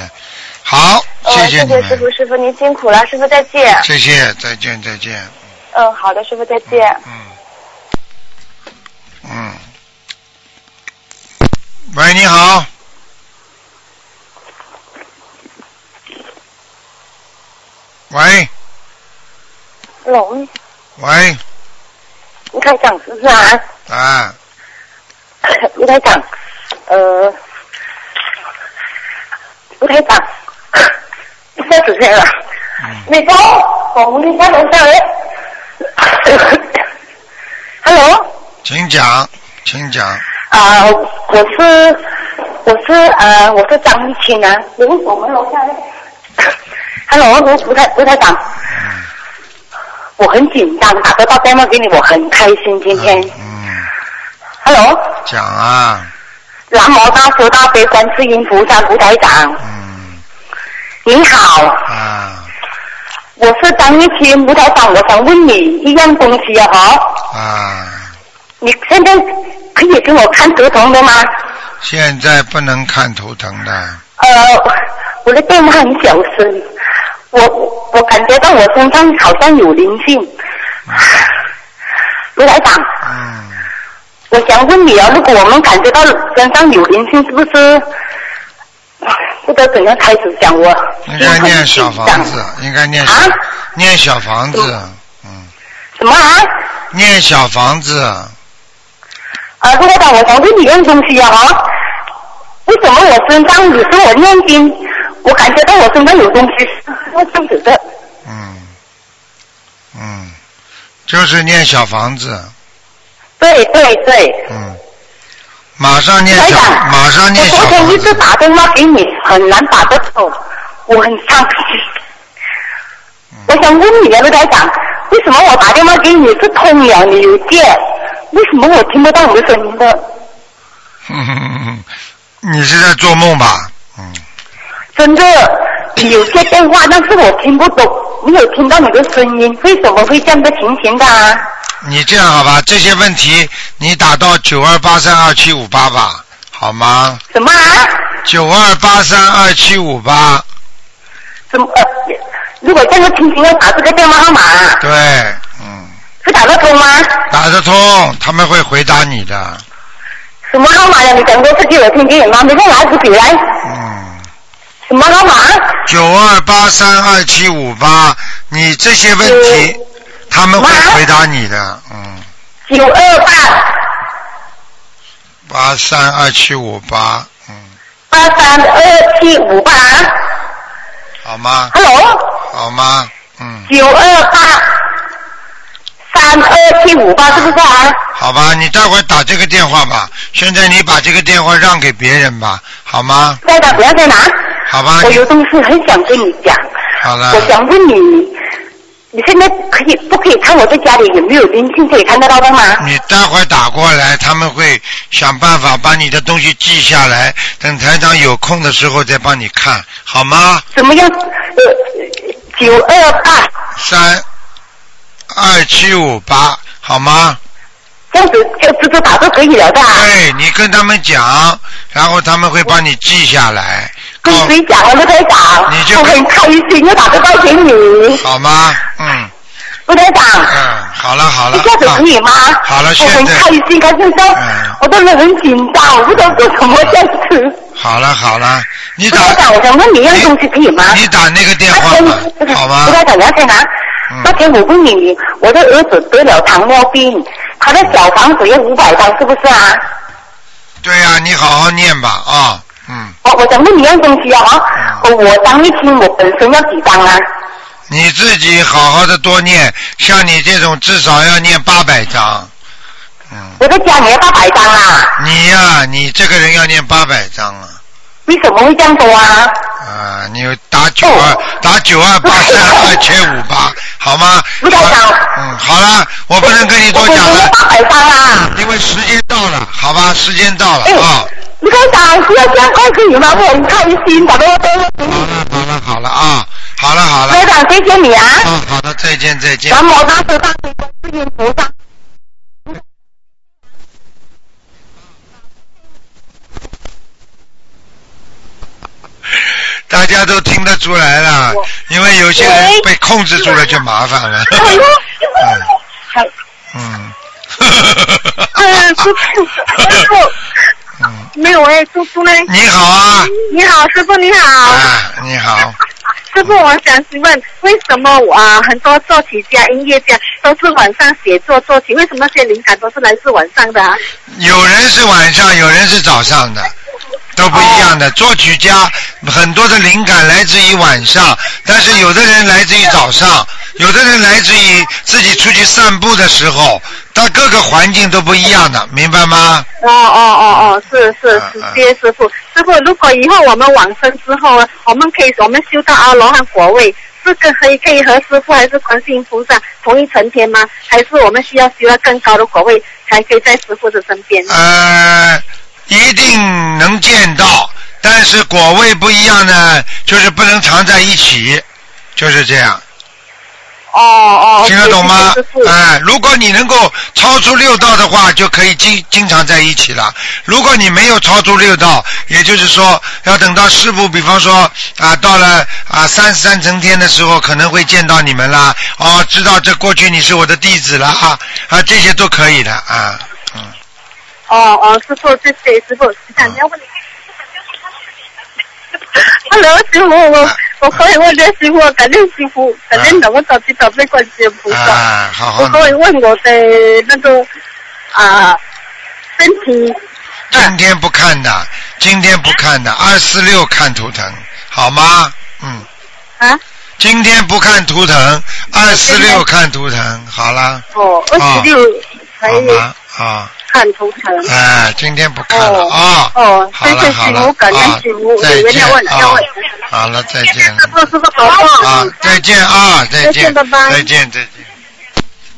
好，呃，谢谢师傅，师傅您辛苦了，师傅再见。谢谢，再见，再见。嗯，好的，师傅再见。嗯嗯。喂，你好。喂龙，喂，卢台长是不是啊？啊，卢台长，呃，卢台长，吓死人了。你好，我们家楼上来。Hello，请讲，请讲。啊、我是我是呃我是张玉清啊，你为我们楼下来。Hello，吴吴台吴台长，我很紧张，打得到电话给你，我很开心今天。嗯 Hello，讲啊，南无大慈大悲观世音菩萨卢台长。你好。啊。我是张玉清卢台长，我想问你一样东西啊哈。啊，你现在可以给我看合同的吗？现在不能看头疼的。呃，我的电话很小声，我我感觉到我身上好像有灵性。卢台长，嗯，我想问你啊，如果我们感觉到身上有灵性，是不是不知道怎样开始讲我？应该念小房子，应该念啊、念小房子，嗯什么啊？念小房子。啊，卢台长，我想问你一样东西啊哈，为什么我身上有时候我念经，我感觉到我身上有东西，是这样子的？嗯，就是念小房子，对对对。嗯，马上念小，马上念小我昨天。一直打电话给你，很难打得通，我很伤心。嗯我想问你啊，卢台长，为什么我打电话给你是通了，你有接，为什么我听不到你的声音的？(laughs) 你是在做梦吧？真的，你有些电话，但是我听不懂，没有听到你的声音，为什么会这样的情形的、啊？你这样好吧？这些问题你打到九二八三二七五八吧，好吗？什么啊？九二八三二七五八，怎么？呃，如果这样的情形要打这个电话号码，对，嗯是打得通吗？打得通，他们会回答你的。什么号码呀？你讲多次给我听听，妈，你再拿出起来。嗯。什么老板？九二八三二七五八，你这些问题，他们会回答你的。嗯，九二八八三二七五八，嗯八三二七五八好吗？，Hello，好吗？嗯，九二八三二七五八是不是啊？好吧，你待会儿打这个电话吧。现在你把这个电话让给别人吧，好吗？再打不要再拿。好吧。我有东西很想跟你讲，好了。我想问你，你现在可以不可以看我在家里有没有灵性可以看得到的吗？你待会儿打过来，他们会想办法把你的东西记下来，等台长有空的时候再帮你看，好吗？怎么样？呃，九二八三二七五八，好吗？这样子就直接打就可以了的、啊。对你跟他们讲，然后他们会帮你记下来，跟谁讲啊，卢台长？你就我很开心，又打得到给你。好吗？嗯卢台长，嗯，好了好了。一下子可以吗？啊好了，我很开心，开心到我真的很紧张，我不知道做什么这样子。好了好了，你打卢台长，我想问你一样东西可以吗？你打那个电话吧，好吗卢？台长，你要先拿。嗯那天我问你，我的儿子得了糖尿病，他的小房子要五百张，是不是啊？对呀、你好好念吧啊，嗯，我我想问你一样东西啊，我我张一清，我本身要几张啊？你自己好好的多念，像你这种至少要念八百张。嗯。我在家你要八百张啊，你呀、你这个人要念八百张啊。为什么会这样多啊？啊，你打九二、打九二八三二七五八，好吗？卢台长，嗯，好了，我不能跟你多讲了，八百张啊！因为时间到了，好吧？时间到了哎啊。卢台长，不要这样快可以开心，打电话给我。好了好了啊，好了好了。卢台长，谢谢你啊！啊，好的，再见再见。大慈大悲观世音菩萨。大家都听得出来了，因为有些人被控制住了就麻烦了。嗯，嗯，(laughs) 嗯，师傅，师傅，没有哎，叔叔呢？你好啊，你好，师傅你好。啊，你好，(laughs) 师傅，我想请问，为什么啊、很多作曲家、音乐家都是晚上写作作曲？为什么那些灵感都是来自晚上的啊？有人是晚上，有人是早上的。都不一样的，作曲家很多的灵感来自于晚上，但是有的人来自于早上，有的人来自于自己出去散步的时候，但各个环境都不一样的，明白吗？哦哦哦哦，是是嗯是，谢谢师傅。师傅，如果以后我们往生之后啊，我们可以我们修到阿罗汉果位，是个可以可以和师傅还是观世音菩萨同一层天吗？还是我们需要修到更高的果位，才可以在师傅的身边？呃，一定能见到，但是果位不一样呢，就是不能藏在一起，就是这样。哦哦，听得懂吗？哎，如果你能够超出六道的话，就可以经经常在一起了。如果你没有超出六道，也就是说，要等到师傅，比方说啊，到了啊三十三层天的时候，可能会见到你们啦。哦，知道这过去你是我的弟子了啊啊，这些都可以的啊。哦哦，师傅，谢谢师傅。想要问你。Hello，师傅，我我可以问这师傅，感恩师傅，感恩的我早知道被观世音菩萨。啊，好好我可以问我的那个啊身体今天不看的，今天不看的，二四六看图腾，好吗？嗯。啊？今天不看图腾，二四六看图腾，好了。哦，二十六才好吗？啊，看图腾。哎，今天不看了啊。哦，好了好了啊，再见啊。好了，再见。啊，再见啊，再见，再见再见，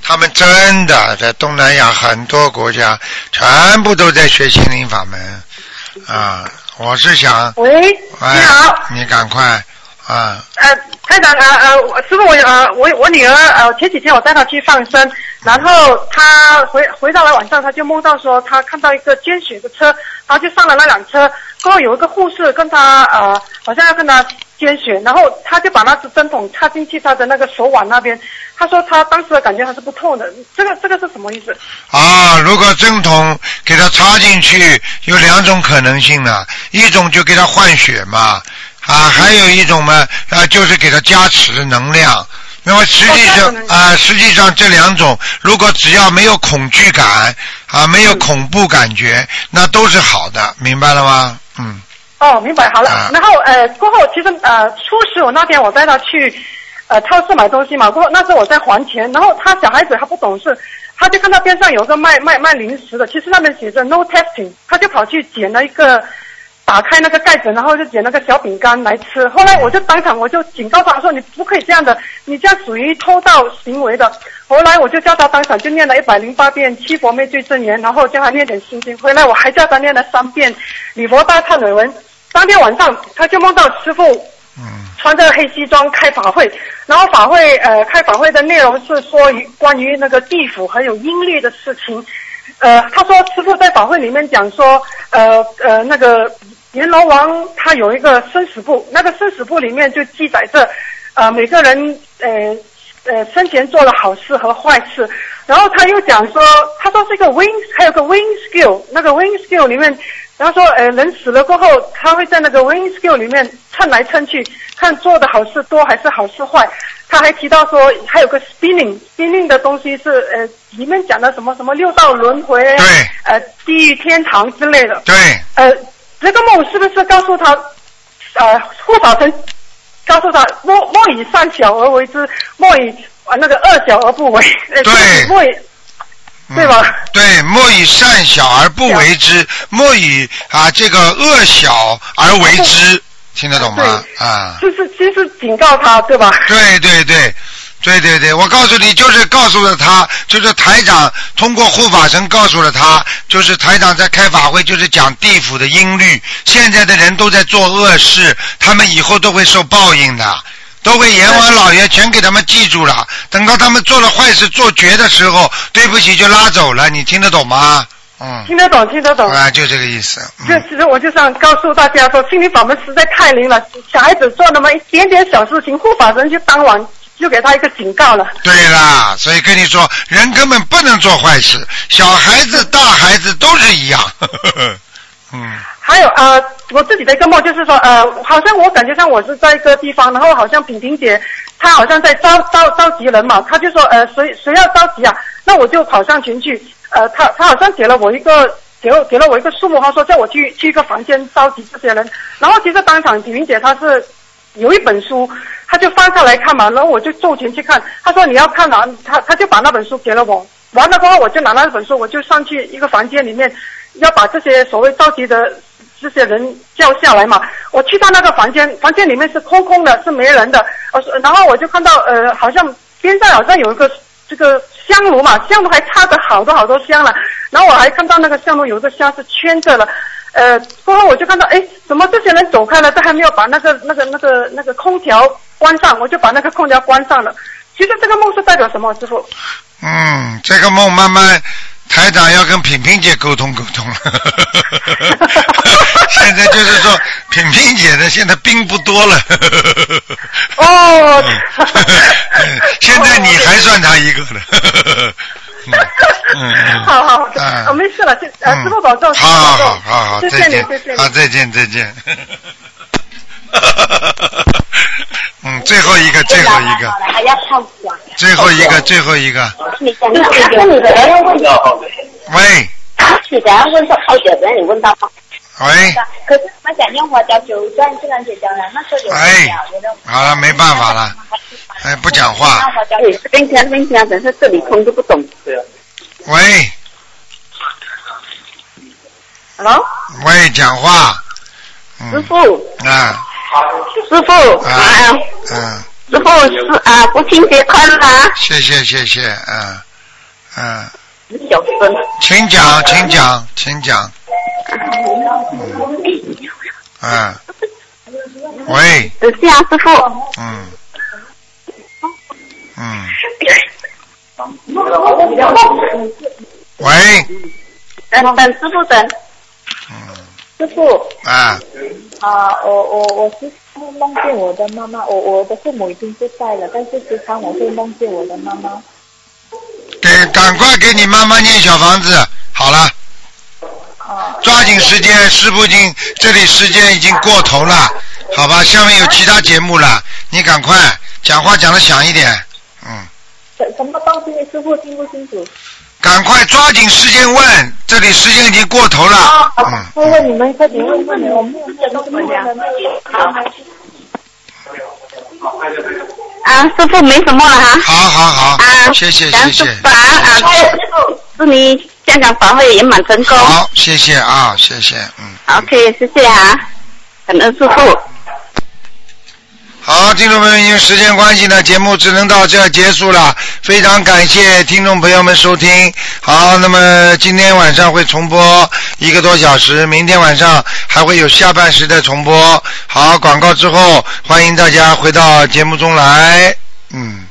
他们真的在东南亚很多国家，全部都在学心灵法门啊！我是想，喂，哎你好，你赶快啊！呃，台长呃呃，我师傅我呃我我女儿呃前几天我带她去放生，然后她回回到了晚上，她就梦到说她看到一个捐血的车，她就上了那辆车，过后有一个护士跟她呃好像要跟她捐血，然后她就把那只针筒插进去她的那个手腕那边，她说她当时的感觉还是不痛的，这个这个是什么意思？啊，如果针筒给她插进去，有两种可能性呢，一种就给她换血嘛，啊，还有一种嘛，啊，就是给他加持能量。那么实际上啊，实际上这两种，如果只要没有恐惧感啊，没有恐怖感觉，那都是好的，明白了吗？嗯，哦，明白，好了。啊然后呃，过后其实呃，初十我那天我带他去呃超市买东西嘛，过后那时候我在还钱，然后他小孩子他不懂事，他就看到边上有个卖卖卖零食的，其实上面写着 no testing，他就跑去捡了一个。打开那个盖子，然后就捡那个小饼干来吃。后来我就当场我就警告他说：“你不可以这样的，你这样属于偷盗行为的。”后来我就叫他当场就念了一百零八遍七佛灭罪真言，然后叫他念点心经。回来我还叫他念了三遍礼佛大忏悔文。当天晚上他就梦到师傅穿着黑西装开法会，然后法会呃开法会的内容是说于关于那个地府还有阴律的事情。呃，他说师傅在法会里面讲说，呃呃那个阎罗王他有一个生死簿，那个生死簿里面就记载着，呃每个人呃呃生前做了好事和坏事，然后他又讲说，他说这个 wing 还有个 wing skill，那个 wing skill 里面，然后说呃人死了过后，他会在那个 wing skill 里面称来称去，看做的好事多还是好事坏。他还提到说，还有个 spinning，spinning 的东西是呃里面讲的什么什么六道轮回，对，呃地狱天堂之类的。对，呃，这个梦是不是告诉他，呃护法神告诉他莫莫以善小而为之，莫以啊那个恶小而不为，呃、对莫以对吧？对，莫以善小而不为之，莫以啊这个恶小而为之，听得懂吗？啊，就是就是警告他，对吧？对对对。对对对，我告诉你，就是告诉了他，就是台长通过护法神告诉了他，就是台长在开法会，就是讲地府的音律。现在的人都在做恶事，他们以后都会受报应的，都会阎王老爷全给他们记住了。等到他们做了坏事、做绝的时候，对不起就拉走了，你听得懂吗？嗯，听得懂，听得懂。啊，就这个意思。就其实我就想告诉大家说，心灵法门实在太灵了。小孩子做那么一点点小事情，护法神就当晚就给他一个警告了。对啦，所以跟你说，人根本不能做坏事，小孩子、大孩子都是一样。(laughs) 嗯，还有呃，我自己的一个梦就是说，呃，好像我感觉上我是在一个地方，然后好像品婷姐她好像在召召召集人嘛，她就说呃谁谁要召集啊，那我就跑上前去，呃，她她好像给了我一个给了给了我一个数目，她说叫我去去一个房间召集这些人，然后其实当场品婷姐她是有一本书，他就翻下来看嘛，然后我就凑前去看，他说你要看哪，他他就把那本书给了我，完了过后我就拿那本书，我就上去一个房间里面。要把这些所谓召集的这些人叫下来嘛。我去到那个房间，房间里面是空空的，是没人的。呃，然后我就看到呃，好像边上好像有一个这个香炉嘛，香炉还插着好多好多香了。然后我还看到那个香炉有一个香是圈着了。呃，过后我就看到，哎，怎么这些人走开了，都还没有把那个那个那个那个空调关上，我就把那个空调关上了。其实这个梦是代表什么，师傅？嗯，这个梦慢慢。台长要跟萍萍姐沟通沟通了，(laughs) 现在就是说萍萍姐的现在兵不多了。哦，现在你还算他一个了。嗯，好好，啊，没事了，呃，师傅保重，好好好好好，谢谢你，谢谢你，好，再见再见。(laughs) 嗯，最后一个，最后一个。最后一个，最后一个。你问。喂。你等下问到泡脚，等下你问到。喂。可是他讲电话叫九段自然解决了，那时候有。哎。好了，没办法了。哎，不讲话。这边听，这边听，等下这里空就不懂。对啊。喂。Hello。喂，讲话。师傅。啊。师傅啊，嗯，师傅是啊，父亲节快乐啊！谢谢谢谢，嗯嗯。小声。请讲，请讲，请讲。嗯。喂。等下，师傅。嗯。嗯。喂。等等，师傅等。嗯。师傅。啊。啊，我我我时常梦见我的妈妈，我我的父母已经不在了，但是时常我会梦见我的妈妈。给，赶快给你妈妈念小房子，好了。啊。抓紧时间，师傅已经这里时间已经过头了，好吧？下面有其他节目了，你赶快讲话讲的响一点，嗯。什什么东西？师傅听不清楚。赶快抓紧时间问，这里时间已经过头了。嗯。问问你们，快点问问你，我没有没有东西问的。啊，师傅没什么了哈。好好好。啊，谢谢感谢谢。恩师傅啊啊，祝你香港法会圆满成功。好，谢谢啊，谢谢，嗯。OK，谢谢啊，感恩师傅。好，听众朋友们，因为时间关系呢，节目只能到这结束了。非常感谢听众朋友们收听。好，那么今天晚上会重播一个多小时，明天晚上还会有下半时的重播。好，广告之后，欢迎大家回到节目中来。嗯。